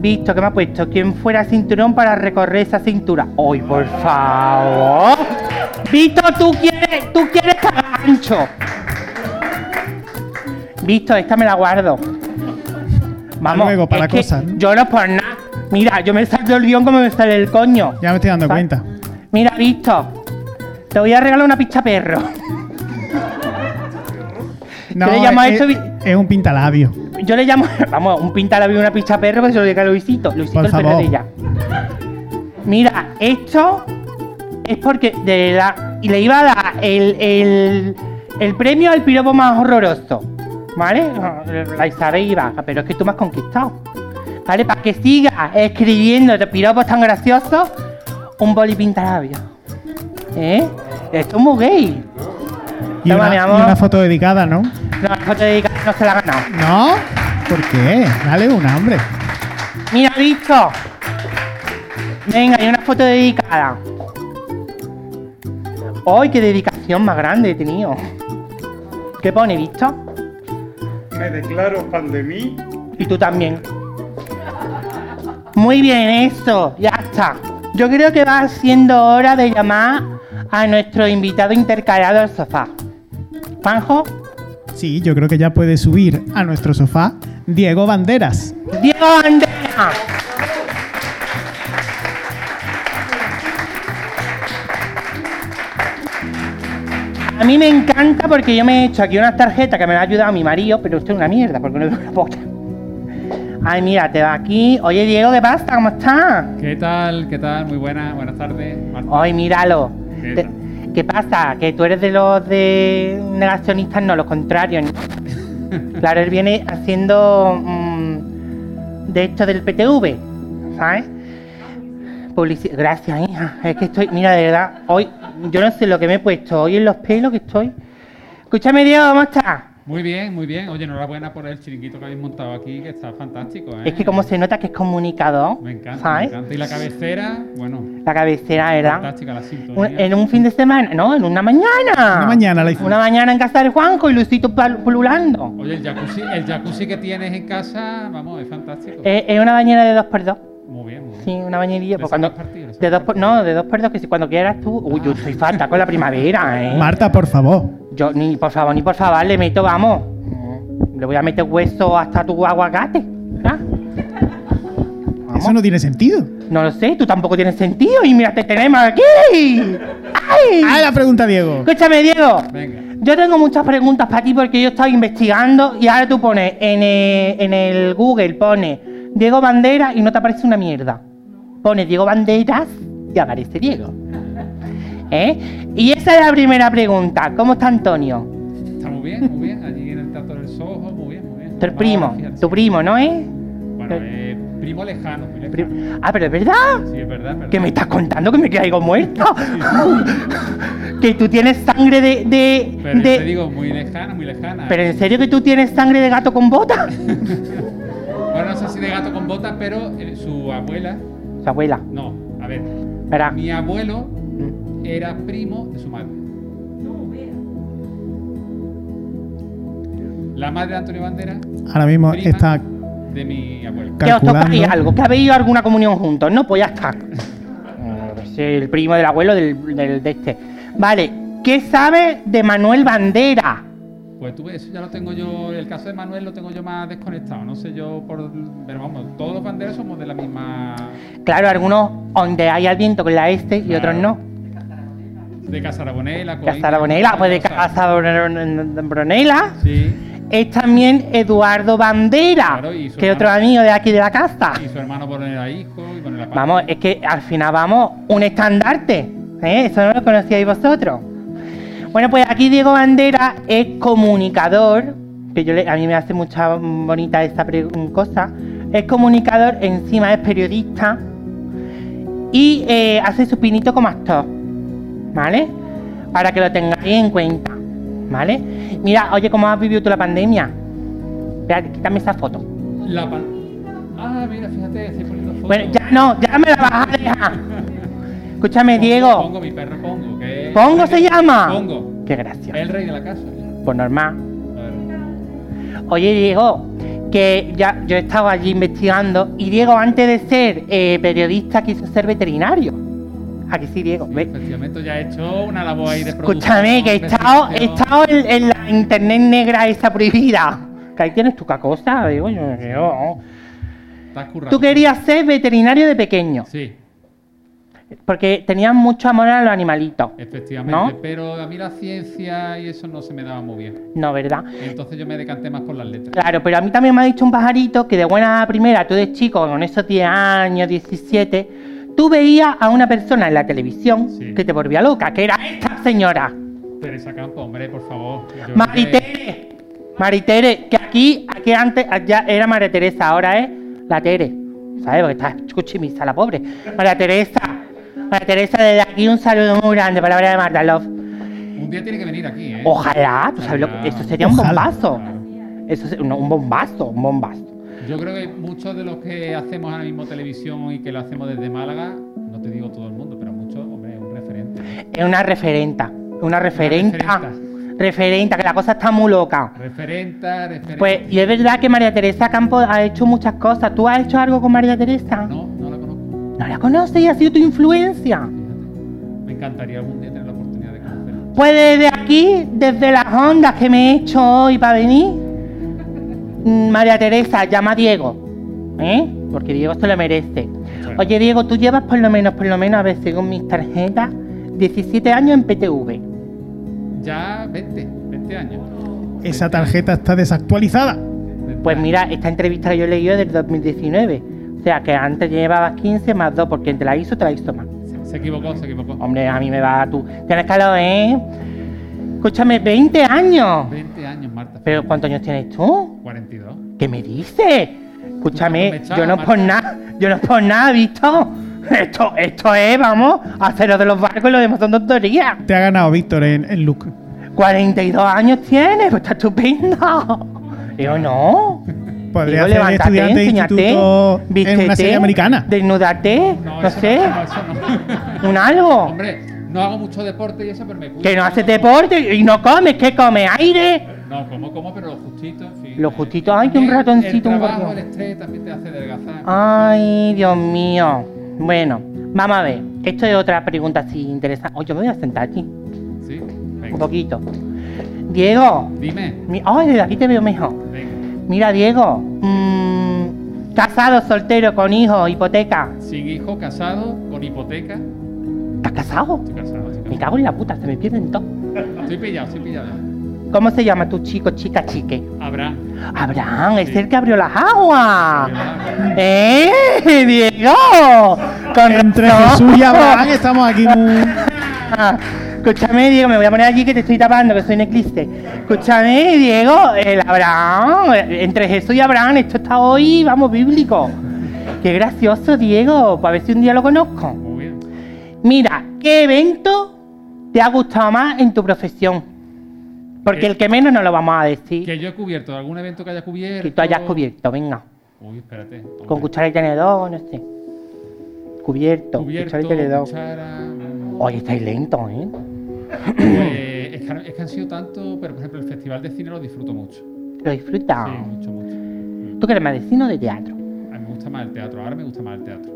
Visto, ¿qué me ha puesto? ¿Quién fuera cinturón para recorrer esa cintura? ¡Ay, por favor! Visto, tú quieres, tú quieres ancho. Visto, esta me la guardo. Vamos, luego, para es que cosas, ¿no? Yo no por nada. Mira, yo me salgo el guion como me sale el coño. Ya me estoy dando ¿Sabes? cuenta. Mira, Visto, te voy a regalar una pizza perro. No, le llamo a es, esto es un pintalabio. Yo le llamo, (laughs) vamos, un pintalabio y una pizza perro que se lo diga a Luisito. Luisito Por el favor. de ella. Mira, esto es porque de y le iba a dar el, el, el premio al piropo más horroroso. ¿Vale? La Isabel iba, pero es que tú me has conquistado. ¿Vale? Para que siga escribiendo piropos tan graciosos, un boli pintalabio. ¿Eh? Esto es muy gay. Y y una foto dedicada, ¿no? No, la foto dedicada no se la ha ganado. ¿No? ¿Por qué? Dale una, hombre. Mira, visto. Venga, hay una foto dedicada. ¡Ay, qué dedicación más grande he tenido! ¿Qué pone, visto? Me declaro fan de mí. Y tú también. Muy bien, eso, ya está. Yo creo que va siendo hora de llamar a nuestro invitado intercalado al sofá. Juanjo, Sí, yo creo que ya puede subir a nuestro sofá Diego Banderas. Diego Bandera. A mí me encanta porque yo me he hecho aquí unas tarjetas que me la ha ayudado mi marido, pero esto es una mierda porque no es una polla. Ay, mira, te va aquí. Oye, Diego, ¿qué pasa? ¿Cómo estás? ¿Qué tal? ¿Qué tal? Muy buenas, buenas tardes. Marta. Ay, míralo. ¿Qué Te- tal? ¿Qué pasa? Que tú eres de los de negacionistas, no, los contrarios. (laughs) claro, él viene haciendo mm, de esto del PTV, ¿sabes? Publici- Gracias, hija. Es que estoy, mira, de verdad, hoy, yo no sé lo que me he puesto hoy en los pelos que estoy. Escúchame, Diego, ¿cómo estás? Muy bien, muy bien. Oye, enhorabuena por el chiringuito que habéis montado aquí, que está fantástico, ¿eh? Es que como se nota que es comunicador, Me encanta, me ¿sabes? encanta. Y la cabecera, bueno, La cabecera, ¿verdad? fantástica la sintonía. en un fin de semana, no, en una mañana. Una mañana la hizo. Una mañana en casa del Juanjo y Luisito pululando. Oye, el jacuzzi, el jacuzzi que tienes en casa, vamos, es fantástico. Eh, es una bañera de dos por dos. Muy bien, muy bien. Sí, una bañerilla. ¿Le Pues cuando, de dos no, de dos por dos, que si cuando quieras tú. Uy, yo estoy falta con la primavera, ¿eh? Marta, por favor. Yo, ni por favor, ni por favor, le meto, vamos. Le voy a meter hueso hasta tu aguacate. ¿verdad? Eso no tiene sentido. No lo sé, tú tampoco tienes sentido. Y mira, te tenemos aquí. ¡Ay! Ah, la pregunta, Diego. Escúchame, Diego. Venga. Yo tengo muchas preguntas para ti porque yo estaba investigando y ahora tú pones en el, en el Google, pones Diego Banderas y no te aparece una mierda. Pones Diego Banderas y aparece Diego. ¿Eh? Y esa es la primera pregunta. ¿Cómo está Antonio? Está muy bien, muy bien. Allí en el Teatro del Soho, muy bien, muy bien. Tu primo, Ah, tu primo, ¿no es? Bueno, eh, primo lejano, muy lejano. Ah, pero es verdad. Sí, es verdad, es verdad. ¿Qué me estás contando? Que me caigo muerto. (laughs) que tú tienes sangre de. de, Pero yo de- te digo, muy lejana, muy lejana. pero en serio que tú tienes sangre de gato con botas. (laughs) Bueno, no sé si de gato con botas, pero eh, su abuela. Su abuela. No, a ver. Espera. Mi abuelo Mm. era primo de su madre. La madre de Antonio Bandera, Ahora mismo Prima. está de mi abuelo. Que os tocáis algo, que habéis ido a alguna comunión juntos, ¿no? Pues ya está. Eh, Es el primo del abuelo del, del- de este. Vale, ¿qué sabes de Manuel Bandera? Pues tú ves, eso ya lo tengo yo, el caso de Manuel lo tengo yo más desconectado. No sé yo por. Pero vamos, todos los banderas somos de la misma. Claro, algunos donde hay al viento con la este y otros no. De Casa Arabonela, Casa Bronela, pues de Casa Bronela Sí, es también Eduardo Bandera, Claro, que es otro hermano. amigo de aquí de la casa. y su hermano Boronera hijo, y la Vamos, es que al final vamos un estandarte. ¿eh? Eso no lo conocíais vosotros. Bueno, pues aquí Diego Bandera es comunicador, que yo le- a mí me hace mucha bonita esta pre- cosa. Es comunicador, encima es periodista y eh, hace su pinito como actor, ¿vale? Para que lo tengáis en cuenta, ¿vale? Mira, oye, ¿cómo has vivido tú la pandemia? Espérate, quítame esa foto. La pan- Ah, mira, fíjate, estoy poniendo fotos. Bueno, ya no, ya me la vas a dejar. (laughs) Escúchame, Pongo, Diego. Pongo, mi perro Pongo. ¿Pongo se llama? Pongo. Qué gracioso. El rey de la casa. Pues normal. Oye, Diego, que ya yo he estado allí investigando y Diego, antes de ser eh, periodista, quiso ser veterinario. Aquí sí, Diego. Sí, efectivamente, ya he hecho una labor ahí de. Escúchame, que he estado, he estado en, en la internet negra esa prohibida. Que ahí tienes tu cacosa, digo yo. yo. Tú querías ser veterinario de pequeño, Sí, porque tenías mucho amor a los animalitos. efectivamente. ¿No? Pero a mí la ciencia y eso no se me daba muy bien. No, ¿verdad? Entonces yo me decanté más por las letras. Claro, pero a mí también me ha dicho un pajarito que de buena primera, tú de chico, con esos 10 años, 17, tú veías a una persona en la televisión Sí. que te volvía loca, que era esta señora, Teresa Campo, hombre, por favor. Maritere. Maritere, que aquí, aquí antes ya era María Teresa, ahora es la Tere. ¿Sabes? Porque está chuchimisa la pobre. María Teresa. María Teresa, desde aquí un saludo muy grande, palabra de Marta Love. Un día tiene que venir aquí, ¿eh? Ojalá, tú sabes lo que. Eso sería un Ojalá. bombazo. Eso es no, un bombazo, un bombazo. Yo creo que muchos de los que hacemos ahora mismo televisión y que lo hacemos desde Málaga, no te digo todo el mundo, pero muchos, hombre, es un referente. Es una referenta. Una referenta. referenta. Referenta, que la cosa está muy loca. Referenta, referente. Pues, y es verdad que María Teresa Campos ha hecho muchas cosas. ¿Tú has hecho algo con María Teresa? No, no la conozco. ¿No la conoces y ha sido tu influencia? Fíjate. Me encantaría algún día tener la oportunidad de conocerla. Pues desde aquí, desde las ondas que me he hecho hoy para venir, mm, María Teresa, llama a Diego. ¿Eh? Porque Diego se lo merece. Oye, Diego, tú llevas por lo menos, por lo menos, a ver, según mis tarjetas, 17 años en PTV. Ya 20, 20 años. Esa tarjeta está desactualizada. 20 Pues mira, esta entrevista que yo leí es del 2019. O sea, que antes llevabas 15 más 2, porque te la hizo, te la hizo más. Se equivocó, se equivocó. Hombre, a mí me va tú. Tienes calor, ¿eh? Escúchame, 20 años. 20 años, Marta. ¿Pero cuántos años tienes tú? 42. ¿Qué me dices? Escúchame, Me echaba, yo no por nada, yo no por nada, ¿visto? Esto, esto es, vamos, haceros de los barcos y lo demás son tonterías. Te ha ganado Víctor en, en look. 42 años tienes, pues está estupendo. Yo no. Podría Digo, ser estudiante de instituto en una vístete, serie americana. Desnúdate, no, sé, No, eso no. un algo. Hombre, no hago mucho deporte y eso, pero me cuido. Que no haces deporte y no comes, ¿qué comes? ¿Aire? No, como, como, pero lo justito, en fin. Lo justito, ay, que un ratoncito, El un trabajo, gorrión. el estrés también te hace adelgazar. Ay, Dios mío. Bueno, vamos a ver. Esto es otra pregunta así interesante. Oye, me voy a sentar aquí Sí, un poquito. Diego, Dime, mi- ay, desde aquí te veo mejor. venga. Mira, Diego, mm, casado, soltero, con hijos, hipoteca. Sin hijo, casado, con hipoteca. ¿Estás casado? Estoy casado, estoy Me cago en la puta, se me pierden todo. Estoy pillado, estoy pillado. ¿Cómo se llama tu chico, chica, chique? Abraham. Abraham, es el que abrió las aguas. ¡Eh, Diego! Con Entre razón. Jesús y Abraham estamos aquí muy... Escúchame, Diego, me voy a poner allí que te estoy tapando, que soy un eclipse. Escúchame, Diego, el Abraham, entre Jesús y Abraham, esto está hoy, vamos, bíblico. Qué gracioso, Diego, para ver si un día lo conozco. Muy bien. Mira, ¿qué evento te ha gustado más en tu profesión? Porque ¿Qué? el que menos no lo vamos a decir. Que yo he cubierto, algún evento que haya cubierto. Que tú hayas cubierto, venga. Uy, espérate. hombre. Con cuchara y tenedor, no sé. Cubierto, Cubierto, cuchara y tenedor. cuchara. mm, Oye, estáis lentos, ¿eh? Pues es que, es que han sido tanto, pero por ejemplo el festival de cine lo disfruto mucho. Lo disfrutas. Sí, mucho, mucho. ¿Tú que eres más de cine o de teatro? A mí me gusta más el teatro, ahora me gusta más el teatro.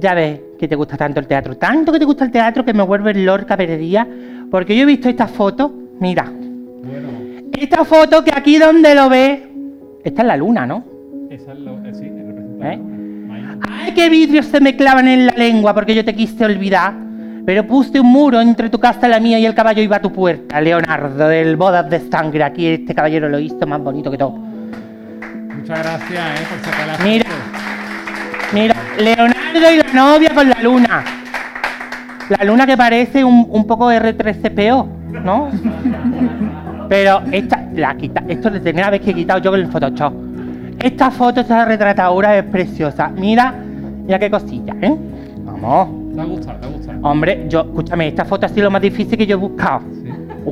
Ya ves que te gusta tanto el teatro. Tanto que te gusta el teatro que me vuelve Lorca perdida. Porque yo he visto esta foto. Mira. Bueno, Esta foto que aquí donde lo ves. Esta es la luna, ¿no? esa es lo, eh, sí, el representante. ¿Eh? ¡Ay, qué vidrios se me clavan en la lengua porque yo te quise olvidar! Pero puse un muro entre tu casa y la mía y el caballo iba a tu puerta. Leonardo, del Bodas de Sangre. Aquí este caballero lo hizo más bonito que todo. Muchas gracias eh, por sacar la Mira. foto. Mira, Leonardo y la novia con la luna. La luna que parece un, un poco R3CPO, ¿no? Pero esta, la quita, esto es la primera vez que he quitado yo con el Photoshop. Esta foto, esta retratadura es preciosa. Mira, mira qué cosilla, ¿eh? Vamos. ¿Te ha gustado? ¿Te ha gustado? Hombre, yo, escúchame, esta foto ha sido lo más difícil que yo he buscado. Sí.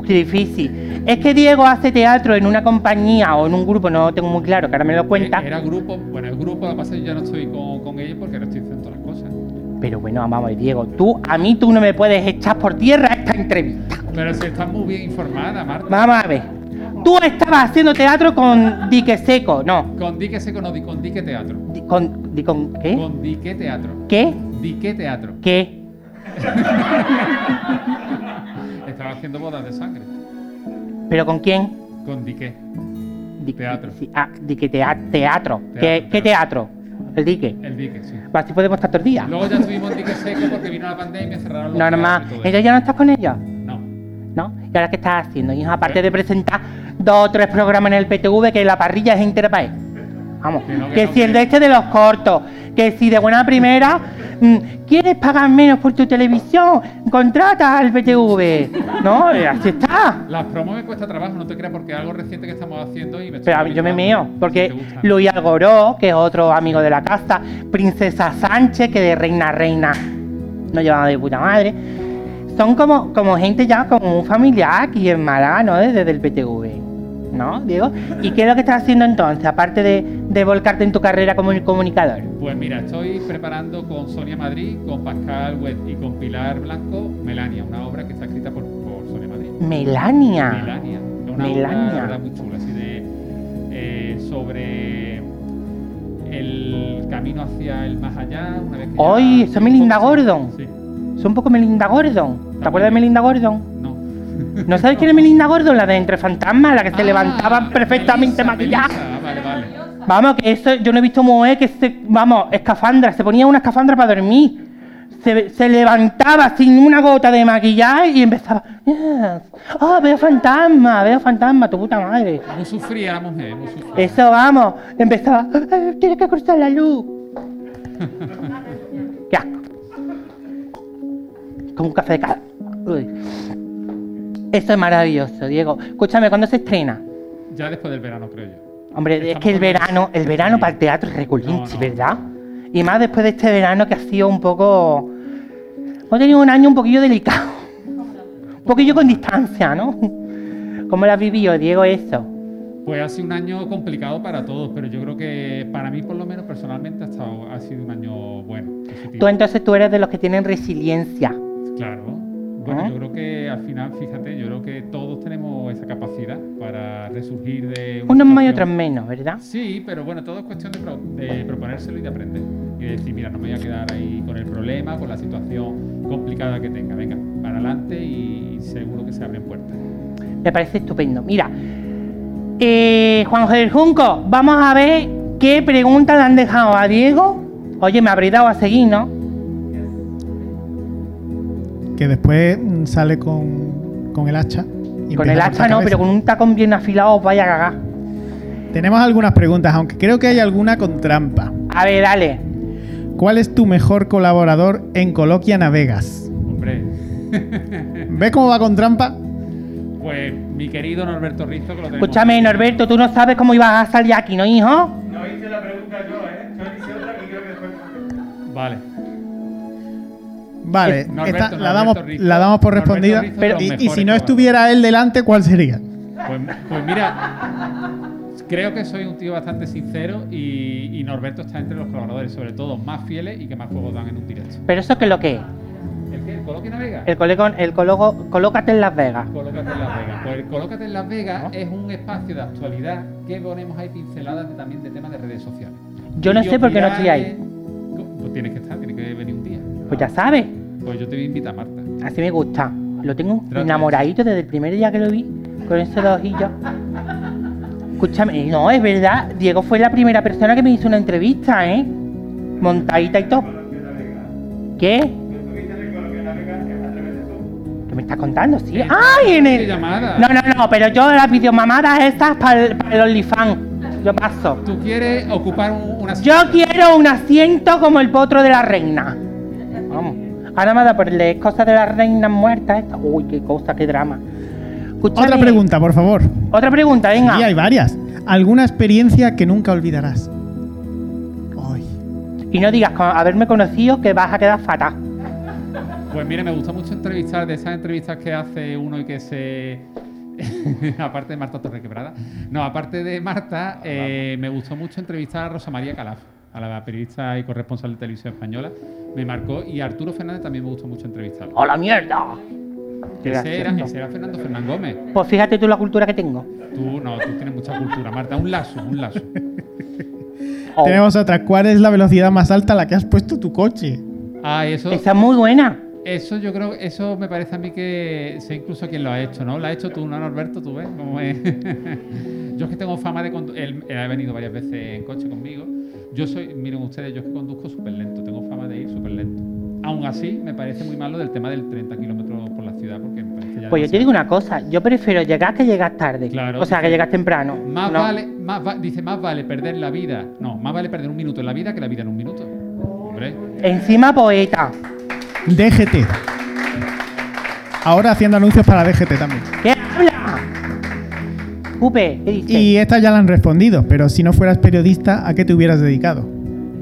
Qué difícil. Es que Diego hace teatro en una compañía o en un grupo, no lo tengo muy claro, que ahora me lo cuenta. Era grupo, bueno, el grupo, que pasa es que yo ya no estoy con, con ellos porque ahora estoy haciendo las cosas. Pero bueno, vamos a Diego, tú, a mí tú no me puedes echar por tierra esta entrevista. Pero si estás muy bien informada, Marta. Vamos a ver. Tú estabas haciendo teatro con Dique Seco, no. Con Dique Seco, no, di- con Dique Teatro. Di- Con, di- con ¿Qué? Con Dique Teatro. ¿Qué? Dique Teatro. ¿Qué? (laughs) Estaba haciendo bodas de sangre. ¿Pero con quién? Con Dique. Di- Teatro. sí, ah, Dique tea- teatro. ¿Qué, Teatro, ¿Qué teatro? El Dique. El Dique, sí. Así podemos estar todo el día. Luego ya estuvimos en Dique Seco porque vino la pandemia, cerraron los Normal. y ¿Ella ya no estás con ella? ¿Y ahora qué estás haciendo? Y aparte de presentar dos o tres programas en el PTV, que la parrilla es entera para él. Vamos, Que no, que que no, si el de este de los cortos, que si de buena primera mm, quieres pagar menos por tu televisión, contrata al PTV. ¿No? Así está. Las promos me cuesta trabajo, no te creas, porque es algo reciente que estamos haciendo y me estoy Pero yo me Si porque. Luis Algoró, que es otro amigo de la casa, Princesa Sánchez, que de reina a reina no llevaba de puta madre, son como, como gente ya, como un familiar aquí en Málaga, ¿no? Desde el PTV, ¿no, Diego? ¿Y qué es lo que estás haciendo entonces, aparte de, de volcarte en tu carrera como comunicador? Pues mira, estoy preparando con Sonia Madrid, con Pascal Wet y con Pilar Blanco Melania, una obra que está escrita por, por Sonia Madrid. Melania. Melania. Una Melania. obra muy chula, así de eh, sobre el camino hacia el más allá. Una vez que ¡Ay, eso Sí, Gordon! Sí, Es un poco Melinda Gordon. ¿Te acuerdas de Melinda Gordon? no. (laughs) ¿No sabes quién es Melinda Gordon? La de Entre Fantasmas, la que se Ah, levantaba perfectamente Melissa, maquillada. Melissa, ah, vale, vale. Vamos, que eso yo no he visto mujer que se, vamos, escafandra, se ponía una escafandra para dormir. Se, se levantaba sin una gota de maquillaje y empezaba, "Yes. oh, veo fantasma, veo fantasma, tu puta madre. Muy sufría la mujer, sufría. Eso, vamos, empezaba, "Eh, tienes que cruzar la luz. (laughs) Qué asco. Como un café de cal. Uy. Eso es maravilloso, Diego. Escúchame, ¿cuándo se estrena? Ya después del verano, creo yo. Hombre, es que el verano, el verano para el teatro es regulinchi, No, no. ¿verdad? Y más después de este verano que ha sido un poco... Hemos tenido un año un poquillo delicado. Un poquillo con distancia, ¿no? ¿Cómo lo has vivido, Diego, eso? Pues ha sido un año complicado para todos, pero yo creo que para mí, por lo menos personalmente, ha, estado- ha sido un año bueno. positivo. Tú entonces tú eres de los que tienen resiliencia. Claro. Bueno, ¿Ah? yo creo que al final, fíjate, yo creo que todos tenemos esa capacidad para resurgir de una Unos más y otros menos, ¿verdad? Sí, pero bueno, todo es cuestión de, pro- de proponérselo y de aprender. Y de decir, mira, no me voy a quedar ahí con el problema, con la situación complicada que tenga. Venga, para adelante y seguro que se abren puertas. Me parece estupendo. Mira, eh, Juan del Junco, vamos a ver qué pregunta le han dejado a Diego. Oye, me habréis dado a seguir, ¿no? Que después mm, sale con, con el hacha. y Con el hacha no, pero con un tacón bien afilado os vaya a cagar. Tenemos algunas preguntas, aunque creo que hay alguna con trampa. A ver, dale. ¿Cuál es tu mejor colaborador en Coloquia Navegas? Hombre, (laughs) ¿Ves cómo va con trampa? pues mi querido Norberto Rizo, que lo tenemos. Escúchame, Norberto, tú no sabes cómo ibas a salir aquí, ¿no, hijo? No hice la pregunta yo, ¿eh? Yo hice otra y creo que después. Vale. Vale, Norberto, esta la, damos, la damos por respondida. Pero- y, si no estuviera él delante, ¿cuál sería? Pues, pues mira, creo que soy un tío bastante sincero y, y Norberto está entre los colaboradores, sobre todo más fieles y que más juegos dan en un directo. Pero eso que es lo que es. ¿El qué? ¿El Coloquia Navega? El colegón, el cologo, colócate en Las Vegas. Colócate en Las Vegas. Pues el Colócate en Las Vegas es un espacio de actualidad que ponemos ahí pinceladas de- también de temas de redes sociales. Yo no sé por qué no estoy ahí. Pues tienes que estar, tienes que venir. Pues ya sabes, Pues yo te voy a invitar, Marta. así me gusta. Lo tengo Trata enamoradito desde el primer día que lo vi, con esos ojillos. Escúchame, no, es verdad, Diego fue la primera persona que me hizo una entrevista, ¿eh? Montadita y todo. ¿Qué? ¿Qué me estás contando? Sí. ¡Ay! En el... No, no, no, pero yo las videomamadas estas para el, para el OnlyFans. Yo paso. Tú quieres ocupar un- una Yo quiero un asiento como el potro de la reina. Vamos. Ahora me da por leer cosas de las reinas muertas. esta. Uy, qué cosa, qué drama. Escúchame. Otra pregunta, por favor. Otra pregunta, venga. Sí, hay varias. ¿Alguna experiencia que nunca olvidarás? Ay. Y no digas con haberme conocido que vas a quedar fatal. Pues mire, me gustó mucho entrevistar, de esas entrevistas que hace uno y que se... (laughs) aparte de Marta Torrequebrada. No, aparte de Marta, eh, me gustó mucho entrevistar a Rosa María Calaf, a la periodista y corresponsal de televisión española. Me marcó. Y a Arturo Fernández también me gustó mucho entrevistarlo. ¡Hola mierda! Qué Ese era, ese era Fernando Fernán Gómez. Pues fíjate tú la cultura que tengo. Tú no, tú tienes mucha cultura, Marta. Un lazo, un lazo. Oh, Tenemos otra. ¿Cuál es la velocidad más alta a la que has puesto tu coche? Ah, eso. Esa es muy buena. Eso yo creo, eso me parece a mí que sé incluso quién lo ha hecho, ¿no? Lo ha hecho tú, ¿no, Norberto? ¿Tú ves cómo es? (laughs) yo es que tengo fama de él, él ha venido varias veces en coche conmigo. Yo soy, miren ustedes, yo es que conduzco súper lento, tengo fama de ir súper lento. Aún así, me parece muy malo del tema del 30 kilómetros por la ciudad, porque me parece ya Pues yo te digo una cosa, yo prefiero llegar que llegar tarde. Claro, o sea, que llegas temprano. Más ¿no? vale, más va- dice, más vale perder la vida, no, más vale perder un minuto en la vida que la vida en un minuto. Hombre, Encima poeta. DGT. Ahora haciendo anuncios para DGT también. ¿Qué habla? Upe, ¿qué? Y estas ya la han respondido, pero si no fueras periodista, ¿a qué te hubieras dedicado?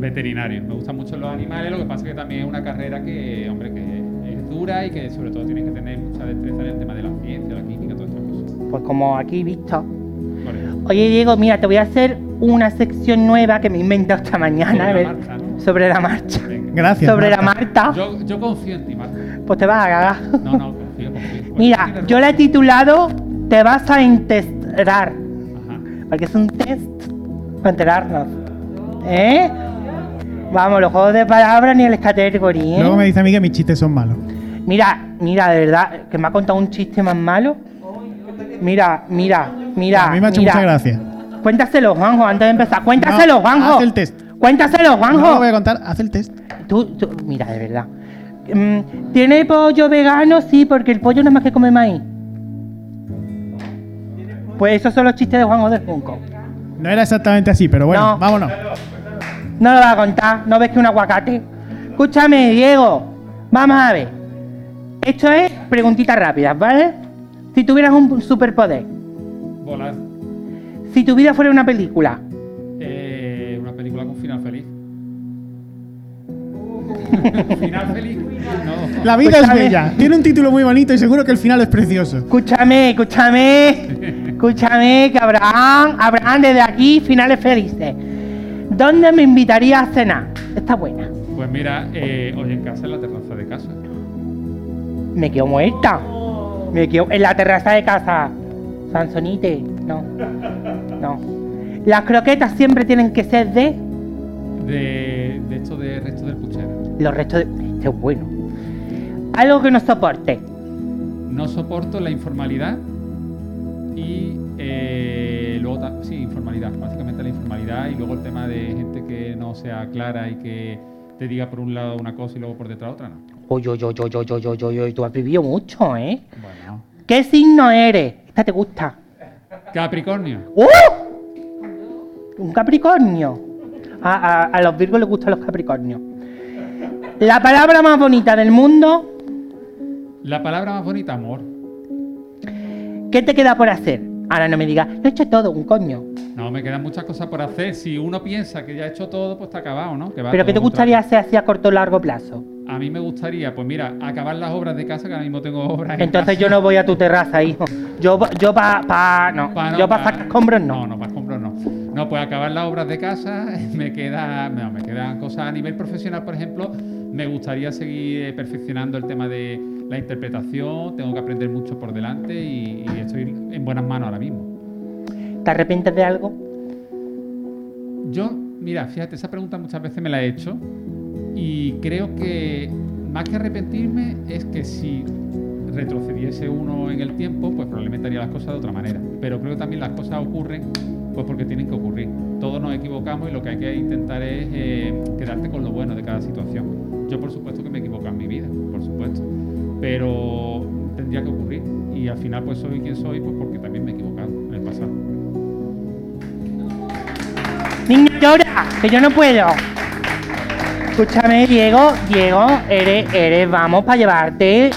veterinario. Me gustan mucho los animales, lo que pasa es que también es una carrera que, hombre, que es dura y que sobre todo tienes que tener mucha destreza en el tema de la ciencia, la química, todas estas cosas. Pues como aquí visto. Oye, Diego, mira, te voy a hacer una sección nueva que me he inventado esta mañana. Sobre la ver, marcha, ¿no? Sobre la marcha. Venga. Gracias. sobre la Marta. Yo, yo confío en ti, Marta. Pues te vas a cagar. No, no, confío, confío. Pues (laughs) Mira, yo la he titulado Te vas a enterar. Ajá. Porque es un test para enterarnos. ¿Eh? Vamos, los juegos de palabras ni el category, ¿eh? Luego me dice a mí que mis chistes son malos. Mira, mira, de verdad, que me ha contado un chiste más malo. Mira, mira, mira. a mí me ha hecho mira. mucha gracia. Cuéntaselo, Juanjo, antes de empezar. Cuéntaselo, No, Juanjo. haz el test. Cuéntaselo, No Juanjo. lo voy a contar, haz el test. Tú, tú- mira, de verdad. Mm, ¿Tiene pollo vegano? Sí, porque el pollo no es más que come maíz. Pues esos son los chistes de Juanjo del Junco. No era exactamente así, pero bueno, No. vámonos. No lo vas a contar, ¿no ves que un aguacate? Escúchame, Diego. Vamos a ver. Esto es preguntitas rápidas, ¿vale? Si tuvieras un superpoder, Volar. si tu vida fuera una película, final feliz. No. La vida es bella. Tiene un título muy bonito y seguro que el final es precioso. escúchame, escúchame, escúchame, que Abraham, Abraham, desde aquí, finales felices. ¿Dónde me invitaría a cenar? Está buena. Pues mira, eh, hoy en casa, en la terraza de casa. Me quedo muerta. Me quedo en la terraza de casa. Sansonite, no. No. Las croquetas siempre tienen que ser de De, de esto de resto del puchero. Los restos de. Este es bueno. Algo que no soporte. No soporto la informalidad y eh, luego sí, informalidad, básicamente la informalidad y luego el tema de gente que no sea clara y que te diga por un lado una cosa y luego por detrás otra, no. Oye, oye, oye, oye, oye, oye, oye, tú has vivido mucho, ¿eh? Bueno. ¿Qué signo eres? Esta te gusta. Capricornio. ¡Uh! Un Capricornio. A, a- a los Virgos les gustan los Capricornios. La palabra más bonita del mundo, La palabra más bonita, amor. ¿qué te queda por hacer? Ahora no me digas, lo he hecho todo, un coño. No, me quedan muchas cosas por hacer. Si uno piensa que ya ha hecho todo, pues está acabado, ¿no? Que va ¿Pero qué te gustaría hacer así a corto o largo plazo? A mí me gustaría, pues mira, acabar las obras de casa, que ahora mismo tengo obras en Entonces casa. yo no voy a tu terraza, hijo. Yo, yo pa, pa, no. Pa- no, yo pa, pa- sacar escombros no. No, no, para escombros no. Pues acabar las obras de casa, (laughs) me queda, no, me quedan cosas a nivel profesional, por ejemplo, me gustaría seguir eh, perfeccionando el tema de la interpretación, tengo que aprender mucho por delante y, y estoy en buenas manos ahora mismo. ¿Te arrepientes de algo? Yo, mira, fíjate, esa pregunta muchas veces me la he hecho y creo que más que arrepentirme es que si retrocediese uno en el tiempo, pues probablemente haría las cosas de otra manera. Pero creo que también las cosas ocurren pues porque tienen que ocurrir. Todos nos equivocamos y lo que hay que intentar es eh, quedarte con lo bueno de cada situación. Yo por supuesto que me equivoco en mi vida, por supuesto. Pero tendría que ocurrir. Y al final pues soy quien soy pues porque también me he equivocado en el pasado. Niño, llora, que yo no puedo. Escúchame, Diego, Diego, eres, eres, vamos para llevarte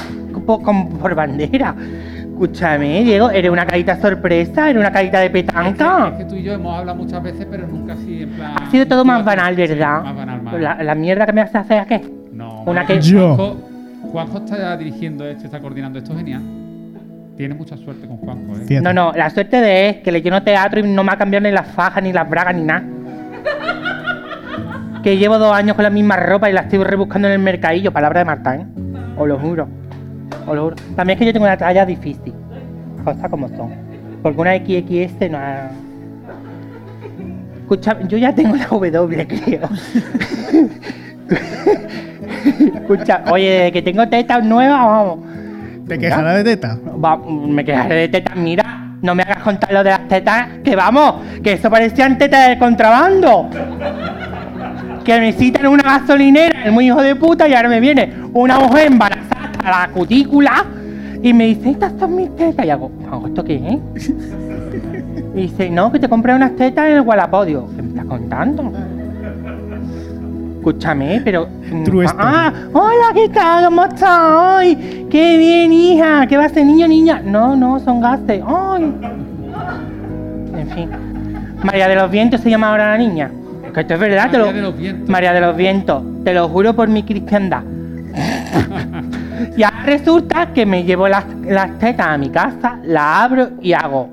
por bandera. Escúchame, Diego, eres una carita sorpresa, eres una carita de Es que, petanca. es que tú y yo hemos hablado muchas veces, pero nunca así en plan. Ha sido todo más banal, ¿verdad? más banal, más. La, la mierda que me hace hacer, ¿a qué? No, una que- Yo. Juanjo, Juanjo está dirigiendo esto, está coordinando esto, genial. Tiene mucha suerte con Juanjo, ¿eh? No, no, la suerte de es que le lleno teatro y no me ha cambiado ni las fajas, ni las bragas, ni nada. Que llevo dos años con la misma ropa y la estoy rebuscando en el mercadillo. Palabra de Marta, ¿eh? Os lo juro. Os lo juro. También es que yo tengo una talla difícil. Cosas como son. Porque una XXS no ha... Escucha, yo ya tengo la W, (laughs) creo. Escucha, oye, que tengo tetas nuevas, vamos. ¿Te quejará de teta? Va, me quejaré de tetas, mira. No me hagas contar lo de las tetas, que vamos, que eso parecían tetas de contrabando. Que me citan una gasolinera, el muy hijo de puta, y ahora me viene una mujer embarazada la cutícula y me dice, estas son mis tetas. Y hago, "Hago, ¿esto qué es? (laughs) Y dice, no, que te compré unas tetas en el Gualapodio. ¿Qué me estás contando? Escúchame, pero. Story. ah, hola, ¿qué tal? ¿Cómo estás? Ay, qué bien, hija. ¿Qué va a ser niño niña? No, no, son gases. Ay. En fin. María de los Vientos se llama ahora la niña. Que esto es verdad, te lo. María de los Vientos. María de los Vientos. Te lo juro por mi cristiandad. (laughs) y ahora resulta que me llevo las, las tetas a mi casa, las abro y hago.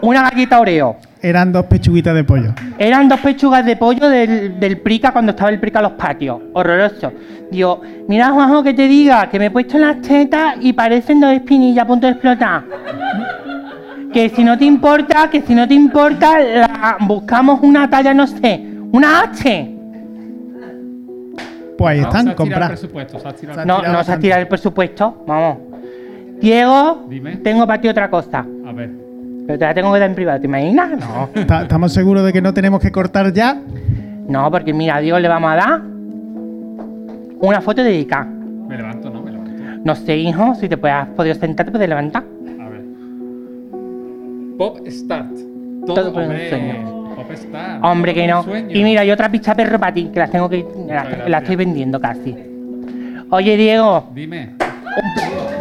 Una galleta Oreo. Eran dos pechuguitas de pollo. Eran dos pechugas de pollo del, del Prica cuando estaba el Prica a los patios. Horroroso. Digo, mira Juanjo que te diga que me he puesto las tetas y parecen dos espinillas a punto de explotar. Que si no te importa, que si no te importa, la- buscamos una talla, no sé, una H. Pues ahí No, se están, ha tirado el comprar. No, no se ha tirado el presupuesto, vamos. Diego, Dime. tengo para ti otra cosa. A ver. Pero te la tengo que dar en privado, ¿te imaginas? No. (laughs) Ta- ¿Estamos seguros de que no tenemos que cortar ya? No, porque mira, a Diego le vamos a dar una foto dedicada. Me levanto, ¿no? Me levanto. No sé, hijo, si te puedes, has podido sentar, te puedes levantar. A ver. Pop Start. Todo, Todo por un sueño. Hombre, que no. Y mira, hay otra picha perro para ti, que las tengo que. Muchas La, gracias. la estoy vendiendo casi. Oye, Diego, Dime.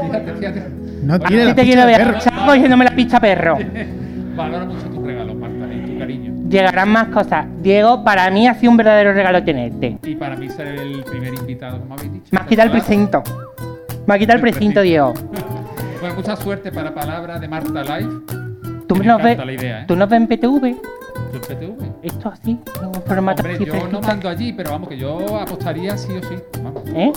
Fíjate, fíjate. No a tiene ti la te quiero ver perro. chavo cogiéndome la picha perro. (laughs) Valora mucho tus regalos, Marta, y tu cariño. Llegarán más cosas. Diego, para mí ha sido un verdadero regalo tenerte. Y para mí ser el primer invitado, como habéis dicho. Me has quitado el precinto. Me has quitado el precinto, precinto. Diego. (laughs) Pues mucha suerte para palabra de Marta Live. Tú Me nos ves. encanta la idea, ¿eh? Tú nos ves en PTV. Del PTV. Esto así, en un formato Hombre, así yo no mando allí, pero vamos, que yo apostaría sí o sí. Vamos. ¿Eh?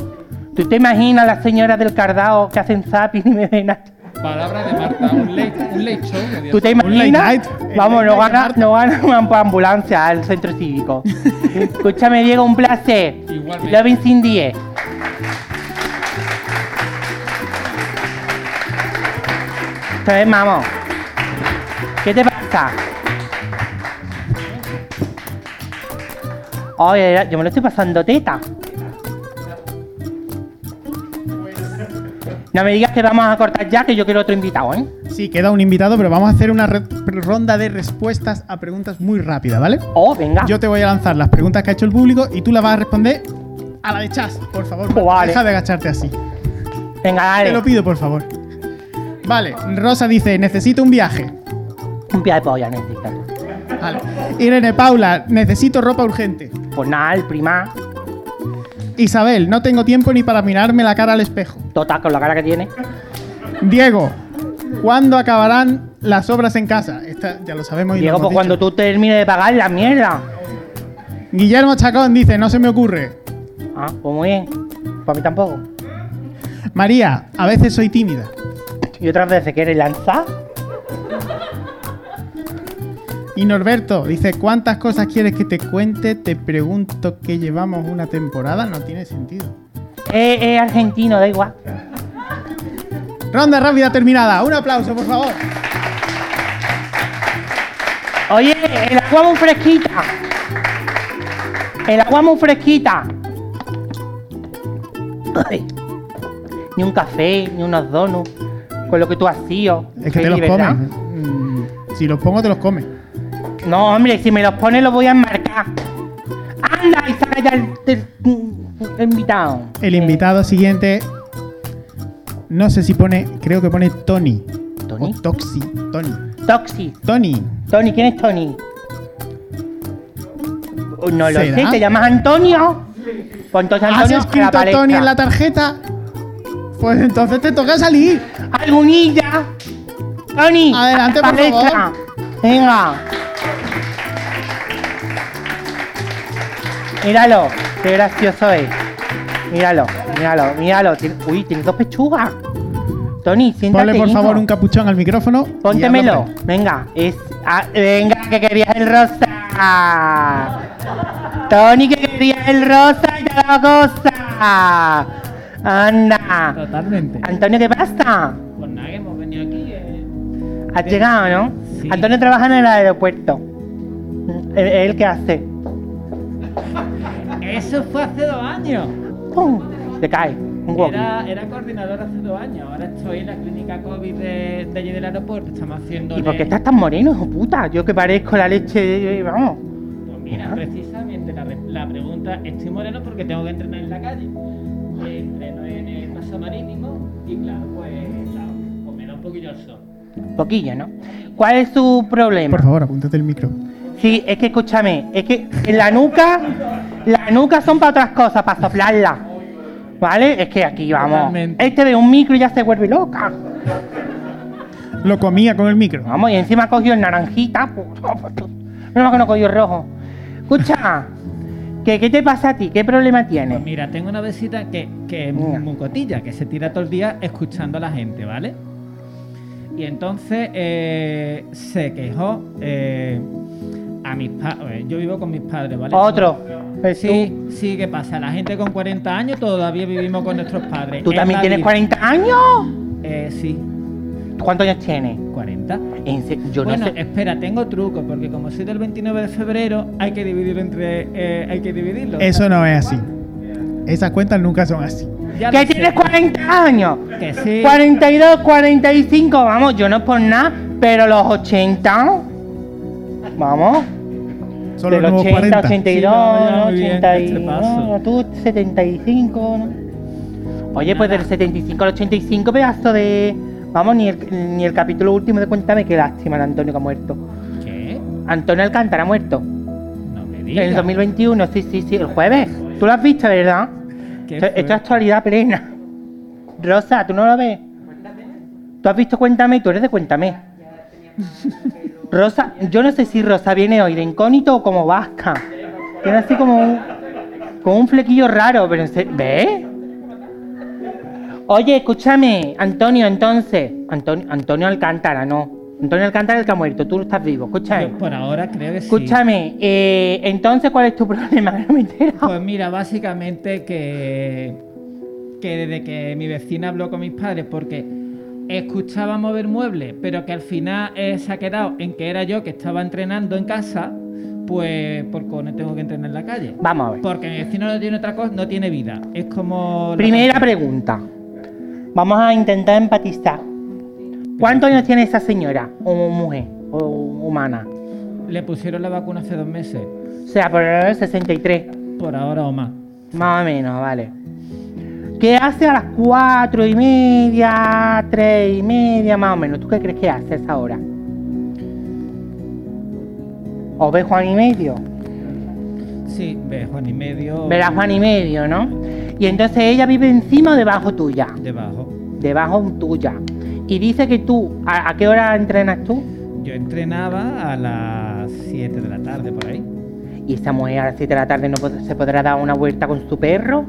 ¿Tú te imaginas las señoras del cardao que hacen zapping y me ven a- Palabra de Marta, un late, un late show. ¿Tú te diez- Un late imaginas? Vamos, late no night de gana, Marta. no gana una ambulancia al centro cívico. (laughs) Escúchame, Diego, un placer. Igualmente. Loving sin 10. Entonces, vamos. ¿Qué te pasa? Oye, yo me lo estoy pasando teta. No me digas que vamos a cortar ya, que yo quiero otro invitado, ¿eh? Sí, queda un invitado, pero vamos a hacer una ronda de respuestas a preguntas muy rápida, ¿vale? Oh, venga. Yo te voy a lanzar las preguntas que ha hecho el público y tú las vas a responder a la de Chas, por favor. Pues vale. Deja de agacharte así. Venga, Te lo dale. pido, por favor. Vale, Rosa dice, necesito un viaje. Un pie de polla necesito. Vale. Irene Paula, necesito ropa urgente. Pues nada, el prima. Isabel, no tengo tiempo ni para mirarme la cara al espejo. Tota con la cara que tiene. Diego, ¿cuándo acabarán las obras en casa? Esta ya lo sabemos y lo Diego, hemos pues cuando tú termines de pagar la mierda. Guillermo Chacón dice, no se me ocurre. Ah, pues muy bien. Para mí tampoco. María, a veces soy tímida. Y otras veces quieres lanzar. Y Norberto dice, ¿cuántas cosas quieres que te cuente? Te pregunto que llevamos una temporada. No tiene sentido. Es, es argentino, da igual. Ronda rápida terminada. Un aplauso, por favor. Oye, el agua muy fresquita. El agua muy fresquita. Ay. Ni un café, ni unos donuts. Con lo que tú has sido. Es que te los comes. Mm, Si los pongo, te los comes. No, hombre, si me los pones los voy a enmarcar. Anda y saca ya el, el- el invitado. El Eh, invitado siguiente. No sé si pone. Creo que pone Tony. ¿Tony? O Toxi. Tony. Toxi. Tony. Tony, ¿quién es Tony? no lo ¿Será? sé, ¿te llamas Antonio? Pues entonces ¿Has Antonio a la escrito palestra. Tony en la tarjeta? Pues entonces te toca salir. ¡Algunilla! Tony, Adelante, a la por favor. Venga. Míralo, qué gracioso es. Míralo, míralo, míralo. Uy, tiene dos pechugas. Tony, siéntate. Ponle por hijo. favor un capuchón al micrófono. Póntemelo. Venga, es. ah, venga, que querías el rosa. Tony, que querías el rosa y toda la cosa. Anda. Totalmente. Antonio, ¿qué pasa? Pues nada, que hemos venido aquí. eh. ¿Has llegado, no? Sí. Antonio trabaja en el aeropuerto. ¿Él, él qué hace? (laughs) Eso fue hace dos años. ¡Pum! Se cae. Era, era coordinador hace dos años. Ahora estoy en la clínica COVID de, de allí del aeropuerto. Estamos haciendo. ¿Y por qué estás tan moreno, hijo puta? Yo que parezco la leche. de- Vamos. Pues mira, precisamente la, la pregunta, estoy moreno porque tengo que entrenar en la calle. Eh, Entreno en el paso marítimo y claro, pues, claro, pues me da un poquillo el sol. Poquillo, ¿no? ¿Cuál es su problema? Por favor, apúntate el micro. Sí, es que escúchame, es que en la nuca, la nuca son para otras cosas, para soplarla. ¿Vale? Es que aquí vamos. Este ve un micro y ya se vuelve loca. Lo comía con el micro. Vamos, y encima cogió el naranjita. No, no, que no cogió el rojo. Escucha, ¿qué, ¿qué te pasa a ti? ¿Qué problema tienes? Pues mira, tengo una besita que, que es Mira. muy cotilla, que se tira todo el día escuchando a la gente, ¿vale? Y entonces eh, se quejó eh, a mis padres. Yo vivo con mis padres, ¿vale? Otro. Jesús. Sí, sí, ¿qué pasa? La gente con 40 años todavía vivimos con nuestros padres. ¿Tú también tienes vida. 40 años? Eh, sí, ¿Cuántos años tienes? 40. En se- Yo bueno, no sé. espera, tengo truco, porque como soy del 29 de febrero, hay que dividirlo entre. eh, hay que dividirlo. Eso no es así. Esas cuentas nunca son así. Ya ¿Que sé. tienes 40 años? Que sí. 42, 45, vamos, yo no es por nada, pero los 80, vamos, Son de los los nuevos 80, 40. 82, Sí, no, ¿no? muy bien, 80 y, este no, tú 75, ¿no? Oye, pues del 75 al 85, pedazo de... Vamos, ni el, ni el capítulo último de Cuéntame, qué lástima el Antonio que ha muerto. ¿Qué? Antonio Alcántara ha muerto. No me En el digas. 2021, sí, sí, sí, el jueves. ¿Tú lo has visto, verdad? Esto, esto es actualidad plena. Rosa, ¿tú no lo ves? ¿Tú has visto Cuéntame? Tú eres de Cuéntame. (laughs) (laughs) Rosa, yo no sé si Rosa viene hoy de incógnito o como vasca. Tiene así como un, como un flequillo raro, pero serio, ¿ves? Oye, escúchame, Antonio, entonces. Antonio, Antonio Alcántara, no. Antonio Alcántara el que ha muerto, tú estás vivo, escúchame. Yo por ahora creo que sí. Escúchame, eh, entonces, ¿cuál es tu (laughs) problema? No me he enterado. Pues mira, básicamente que, que desde que mi vecina habló con mis padres, porque escuchaba mover muebles, pero que al final eh, se ha quedado en que era yo que estaba entrenando en casa, pues porque no tengo que entrenar en la calle. Vamos a ver. Porque mi vecino no tiene otra cosa, no tiene vida. Es como. Primera pregunta. Vamos a intentar empatizar. ¿Cuántos años tiene esa señora? O mujer, o humana. Le pusieron la vacuna hace dos meses. O sea, por el 63. Por ahora o más. Más o menos, vale. ¿Qué hace a las cuatro y media, tres y media, más o menos? ¿Tú qué crees que hace a esa hora? ¿O ve Juan y medio? Sí, ve Juan y medio. Verás Juan y medio, ¿no? Y entonces ella vive encima o debajo tuya. Debajo. Debajo tuya. Y dice que tú, ¿a, a qué hora entrenas tú? Yo entrenaba a las 7 de la tarde por ahí. Y esa mujer a las 7 de la tarde no se podrá dar una vuelta con su perro.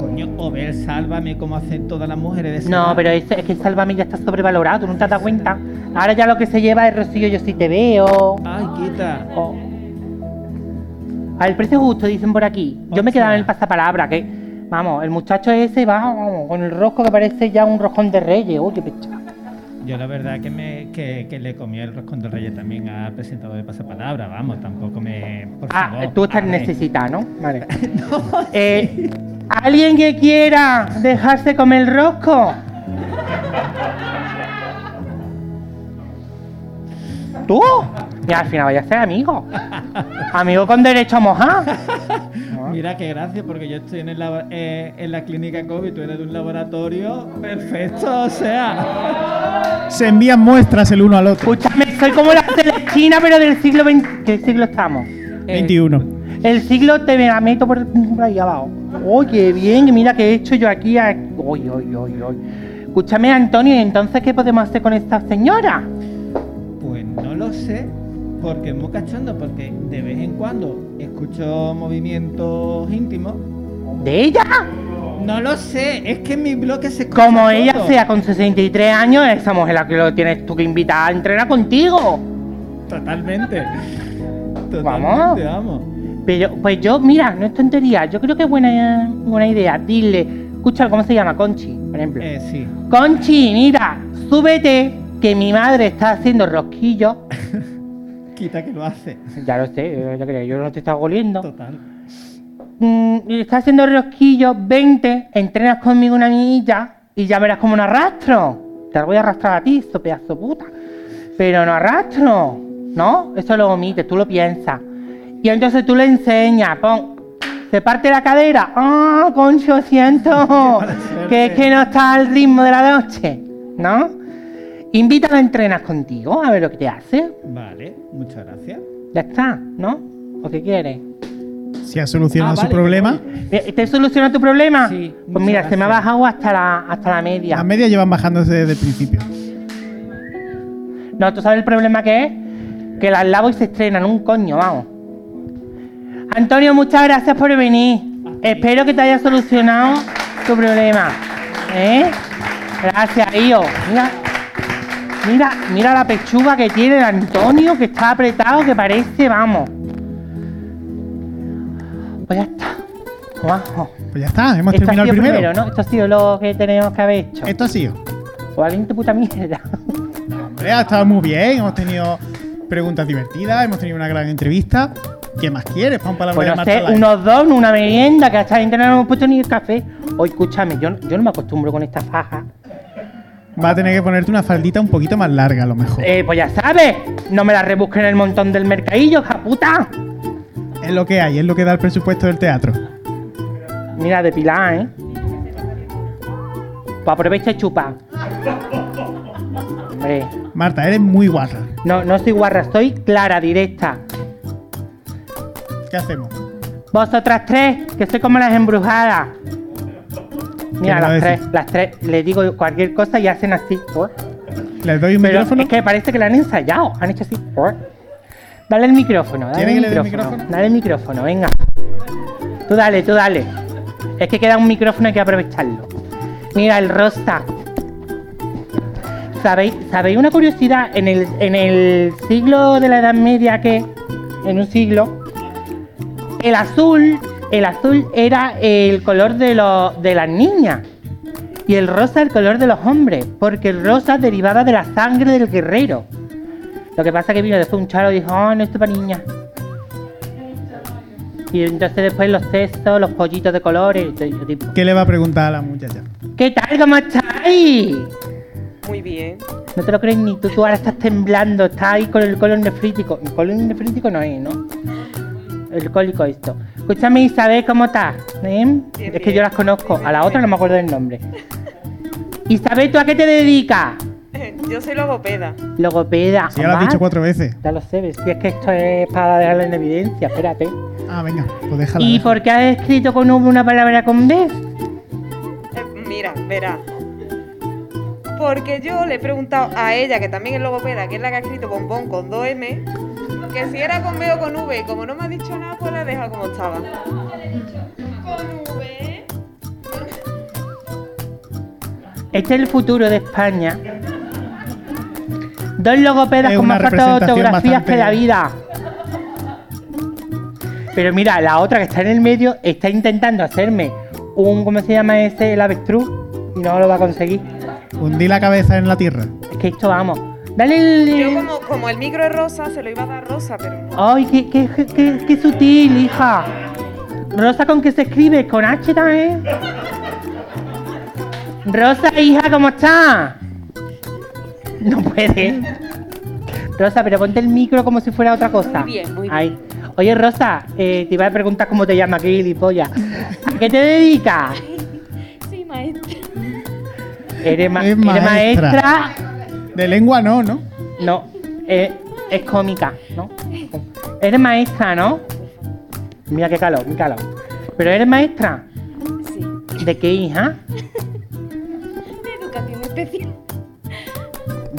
Coño, o ver Sálvame como hacen todas las mujeres de esa No, edad. pero es, es que Sálvame ya está sobrevalorado, tú no te has dado cuenta. Ahora ya lo que se lleva es Rocío, yo sí te veo. Ay, quita. O- Al precio justo, dicen por aquí. Yo me he quedado en el pasapalabra, que, vamos, el muchacho ese va vamos, con el rosco que parece ya un rojón de reyes. Uy, qué pecha. Yo la verdad que me que, que le comí el roscón del reyes también al presentador de Pasapalabra, vamos, tampoco me... Por Ah, favor, tú estás necesitada, ¿no? Vale. (laughs) Eh, ¿Alguien que quiera dejarse comer el rosco? ¿Tú? Y al final vaya a ser amigo. Amigo con derecho a mojar. (laughs) Mira qué gracia, porque yo estoy en, el eh, en la clínica COVID, tú eres de un laboratorio perfecto, o sea... Se envían muestras el uno al otro. Escúchame, soy como la Celestina, pero del siglo XX. ¿Qué siglo estamos? eh, 21. El siglo te me la meto por, ahí abajo. Oye, bien, mira que he hecho yo aquí. a- Oy, oy, oy, oy. Escúchame, Antonio, ¿y entonces qué podemos hacer con esta señora? Pues no lo sé, porque es muy cachondo, porque de vez en cuando escucho movimientos íntimos. ¿De ella? No lo sé, es que en mi bloque se escucha Como ella todo. sea con 63 años, esa mujer la que lo tienes tú que invitar a entrenar contigo. Totalmente. Totalmente, Vamos. vamos. Pero, pues yo, mira, no es tontería. Yo creo que es buena, buena idea. Dile, escucha, ¿cómo se llama? Conchi, por ejemplo. Eh, sí. Conchi, mira, súbete, que mi madre está haciendo rosquillos. (laughs) Quita que lo hace. Ya lo sé, yo creo, yo no te estaba oliendo. Total. Mm, está haciendo rosquillos, 20, entrenas conmigo una niñita y ya verás cómo no arrastro. Te voy a arrastrar a ti, eso pedazo puta. Pero no arrastro, ¿no? Eso lo omites, tú lo piensas. Y entonces tú le enseñas, pon, se parte la cadera. ¡Ah, concho, siento! (laughs) que es que no está al ritmo de la noche, ¿no? Invítala a entrenar contigo, a ver lo que te hace. Vale, muchas gracias. Ya está, ¿no? ¿O qué quieres? Si ha solucionado Ah, su vale, problema, ¿Te soluciona tu problema? Sí, Pues mira, se me ha bajado hasta la, hasta la media. las medias llevan bajándose desde el principio. No, ¿tú sabes el problema que es? Que las lavo y se estrenan un coño, vamos. Antonio, muchas gracias por venir. Espero que te haya solucionado tu problema. ¿Eh? Gracias, Io. Mira, mira, mira la pechuga que tiene el Antonio, que está apretado, que parece, vamos. Pues ya está. Guau. Pues ya está, hemos Esto ha terminado el sido primero. ¿no? Esto ha sido lo que tenemos que haber hecho. Esto ha sido. O alguien de puta mierda. Hombre, ha estado muy bien. Hemos tenido preguntas divertidas, hemos tenido una gran entrevista. ¿Qué más quieres para un palabra Pues de Marta unos dos, una merienda, que hasta ahí no hemos puesto ni el café. Oye, escúchame, yo, yo no me acostumbro con esta faja. Va a tener que ponerte una faldita un poquito más larga, a lo mejor. Eh, pues ya sabes, no me la rebusquen en el montón del mercadillo, hija puta. Es lo que hay, es lo que da el presupuesto del teatro. Mira, de pilar, ¿eh? Pues aprovecha y chupa. Hombre, Marta, eres muy guarra. no, no soy guarra, soy clara, directa. ¿Qué hacemos? Vosotras tres, que soy como las embrujadas. Mira, ¿Qué me va a las tres, las tres, les digo cualquier cosa y hacen así. ¿por? ¿Les doy un Pero micrófono? es que parece que la han ensayado, han hecho así. ¿por? Dale el micrófono, dale ¿Quiere el le micrófono? Dale el micrófono, venga. Tú dale, tú dale. Es que queda un micrófono, hay que aprovecharlo. Mira, el rosa. ¿Sabéis, ¿Sabéis una curiosidad? En el, en el siglo de la Edad Media, que en un siglo, el azul, el azul era el color de, los de las niñas y el rosa el color de los hombres, porque el rosa derivaba de la sangre del guerrero. Lo que pasa que vino después un charo y dijo, oh, no, esto es para niñas. Y entonces después los cestos, los pollitos de colores, y tipo. ¿Qué le va a preguntar a la muchacha? ¿Qué tal? ¿Cómo estáis? Muy bien. No te lo crees ni tú, tú ahora estás temblando, estás ahí con el colon nefrítico. El colon nefrítico no es, ¿no? El cólico esto. Escúchame Isabel, ¿cómo estás? ¿Eh? Bien, Es que yo las conozco, a la otra no me acuerdo del nombre. (laughs) Isabel, ¿tú a qué te dedicas? Yo soy logopeda. Logopeda. Ya lo has dicho cuatro veces. Ya lo sé, si es que esto es para dejarlo en evidencia, espérate. Ah, venga, pues déjala. ¿Y déjala. por qué has escrito con V una palabra con B? Eh, mira, verá. Porque yo le he preguntado a ella, que también es logopeda, que es la que ha escrito bombón con 2M, que si era con B o con V. Y como no me ha dicho nada, pues la he dejado como estaba. Con V. Este es el futuro de España. Dos logopedas Es con más de que la vida. Pero mira, la otra que está en el medio está intentando hacerme un, ¿cómo se llama ese? El avestruz. Y no lo va a conseguir. Hundí la cabeza en la tierra. Es que esto vamos. Dale el. Yo como, como el micro es rosa, se lo iba a dar rosa, pero no. Ay, qué, qué, qué- qué sutil, hija. Rosa con qué se escribe, con H también. Rosa, hija, ¿cómo estás? No puede. Rosa, pero ponte el micro como si fuera otra cosa. Muy bien, muy bien. Ahí. Oye, Rosa, eh, te iba a preguntar cómo te llamas, qué gilipollas. ¿A qué te dedicas? Sí, maestra. ¿Eres, ma- eres maestra. maestra? De lengua no, ¿no? No, eh, es cómica, ¿no? Eres maestra, ¿no? Mira qué calor, qué calor. ¿Pero eres maestra? Sí. ¿De qué hija? De educación especial.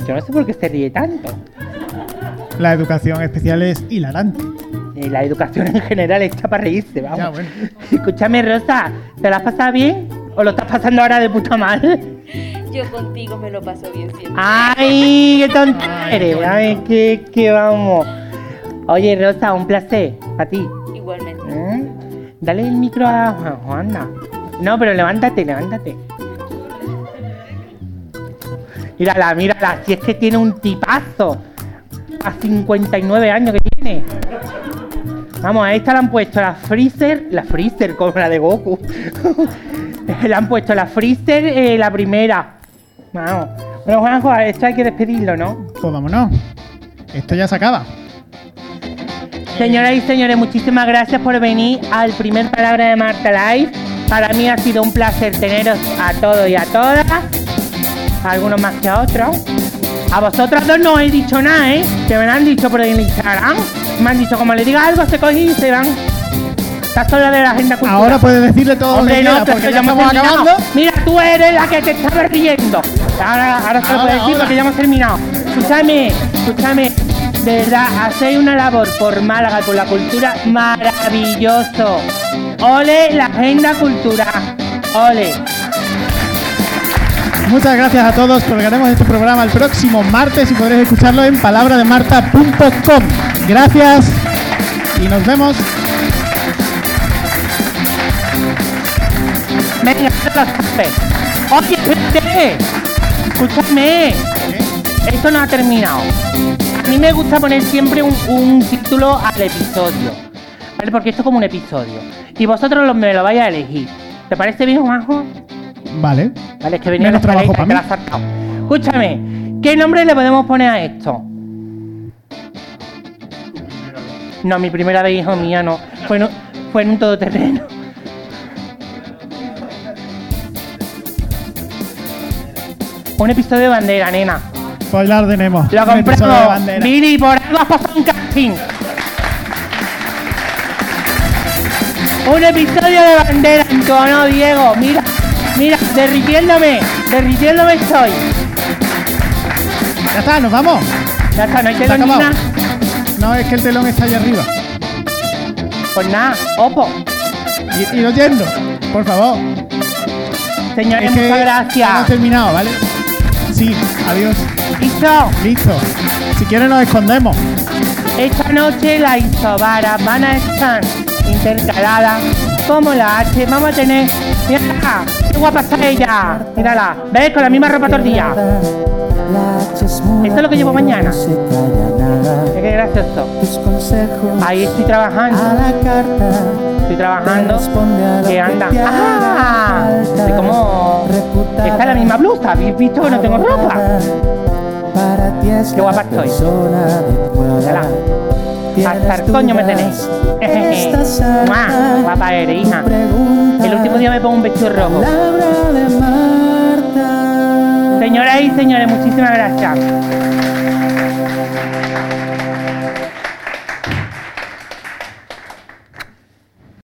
Yo no sé por qué se ríe tanto. La educación especial es hilarante. Eh, La educación en general está para reírse, vamos. Ya, bueno. Escúchame, Rosa, ¿te la has pasado bien? ¿O lo estás pasando ahora de puta madre? (laughs) Yo contigo me lo paso bien siempre. ¡Ay, qué tonta eres! ¡Ay, qué, qué vamos! Oye, Rosa, un placer. A ti. Igualmente. ¿Eh? Dale el micro a Juan, Juanda. No, pero levántate, levántate. Mírala, mírala, si es que tiene un tipazo. A 59 años que tiene. Vamos, a esta le han puesto la Freezer, la Freezer como la de Goku. (laughs) le han puesto la Freezer, eh, la primera. Vamos. Bueno, Juanjo, a esto hay que despedirlo, ¿no? Pues vámonos. Esto ya se acaba. Señoras y señores, muchísimas gracias por venir al primer Palabra de Marta Live. Para mí ha sido un placer teneros a todos y a todas. A algunos más que a otros. A vosotros dos no he dicho nada, ¿eh? Que me lo han dicho por el Instagram. Me han dicho, como le diga algo, se cogen y se van. Estás sola de la agenda cultural. Ahora puedes decirle todo lo Hombre, que no, quieras, porque que ya estamos acabando. Mira, tú eres la que te estaba riendo. Ahora, ahora se lo puedo decir porque ya hemos terminado. Escúchame, escúchame. De verdad, hacéis una labor por Málaga, por la cultura, maravilloso. Ole la agenda cultural. Ole. Muchas gracias a todos porque haremos este programa el próximo martes y podréis escucharlo en palabrademarta.com. Gracias y nos vemos. Venga. Oye, espérate. Escúchame. Esto no ha terminado. A mí me gusta poner siempre un, un título al episodio. ¿Vale? Porque esto es como un episodio. Y vosotros lo- me lo vais a elegir. ¿Te parece bien, Juanjo? Vale. Vale, es que venía Menos trabajo escaleta, pa' te mí. la. Escúchame, ¿qué nombre le podemos poner a esto? No, mi primera vez, hijo mía, no. Fue en, un- fue en un todoterreno. Un episodio de bandera, nena. Spoiler de Nemo. Lo Un episodio de compramos. bandera. Miri, por algo has pasado un casting. Un episodio de bandera honor, Diego. Mira, mira, derritiéndome. Derritiéndome estoy. Ya está, nos vamos. Ya está, no hay Se ha acabado. nada. No, es que el telón está allá arriba. Pues nada, opo. Y, y oyendo, por favor. Señores, Es que muchas gracias. hemos terminado, ¿vale? Sí, adiós. Listo. Listo. Si quieres nos escondemos. Esta noche las isobaras van a estar intercaladas como la H. Vamos a tener. Mírala, qué guapa está ella. Mírala, ¿ves? Con la misma ropa tortilla. Esto es lo que llevo mañana. Es que gracioso. Ahí estoy trabajando. Estoy trabajando. Que anda. ¡Ah! Estoy como. Reputada. Esta es la misma blusa. ¿Habéis visto que no tengo ropa? Qué guapa estoy. Tienes Hasta el coño me tenéis. (laughs) Guapa eres, hija. El último día me pongo un vestido rojo. Señoras y señores, muchísimas gracias.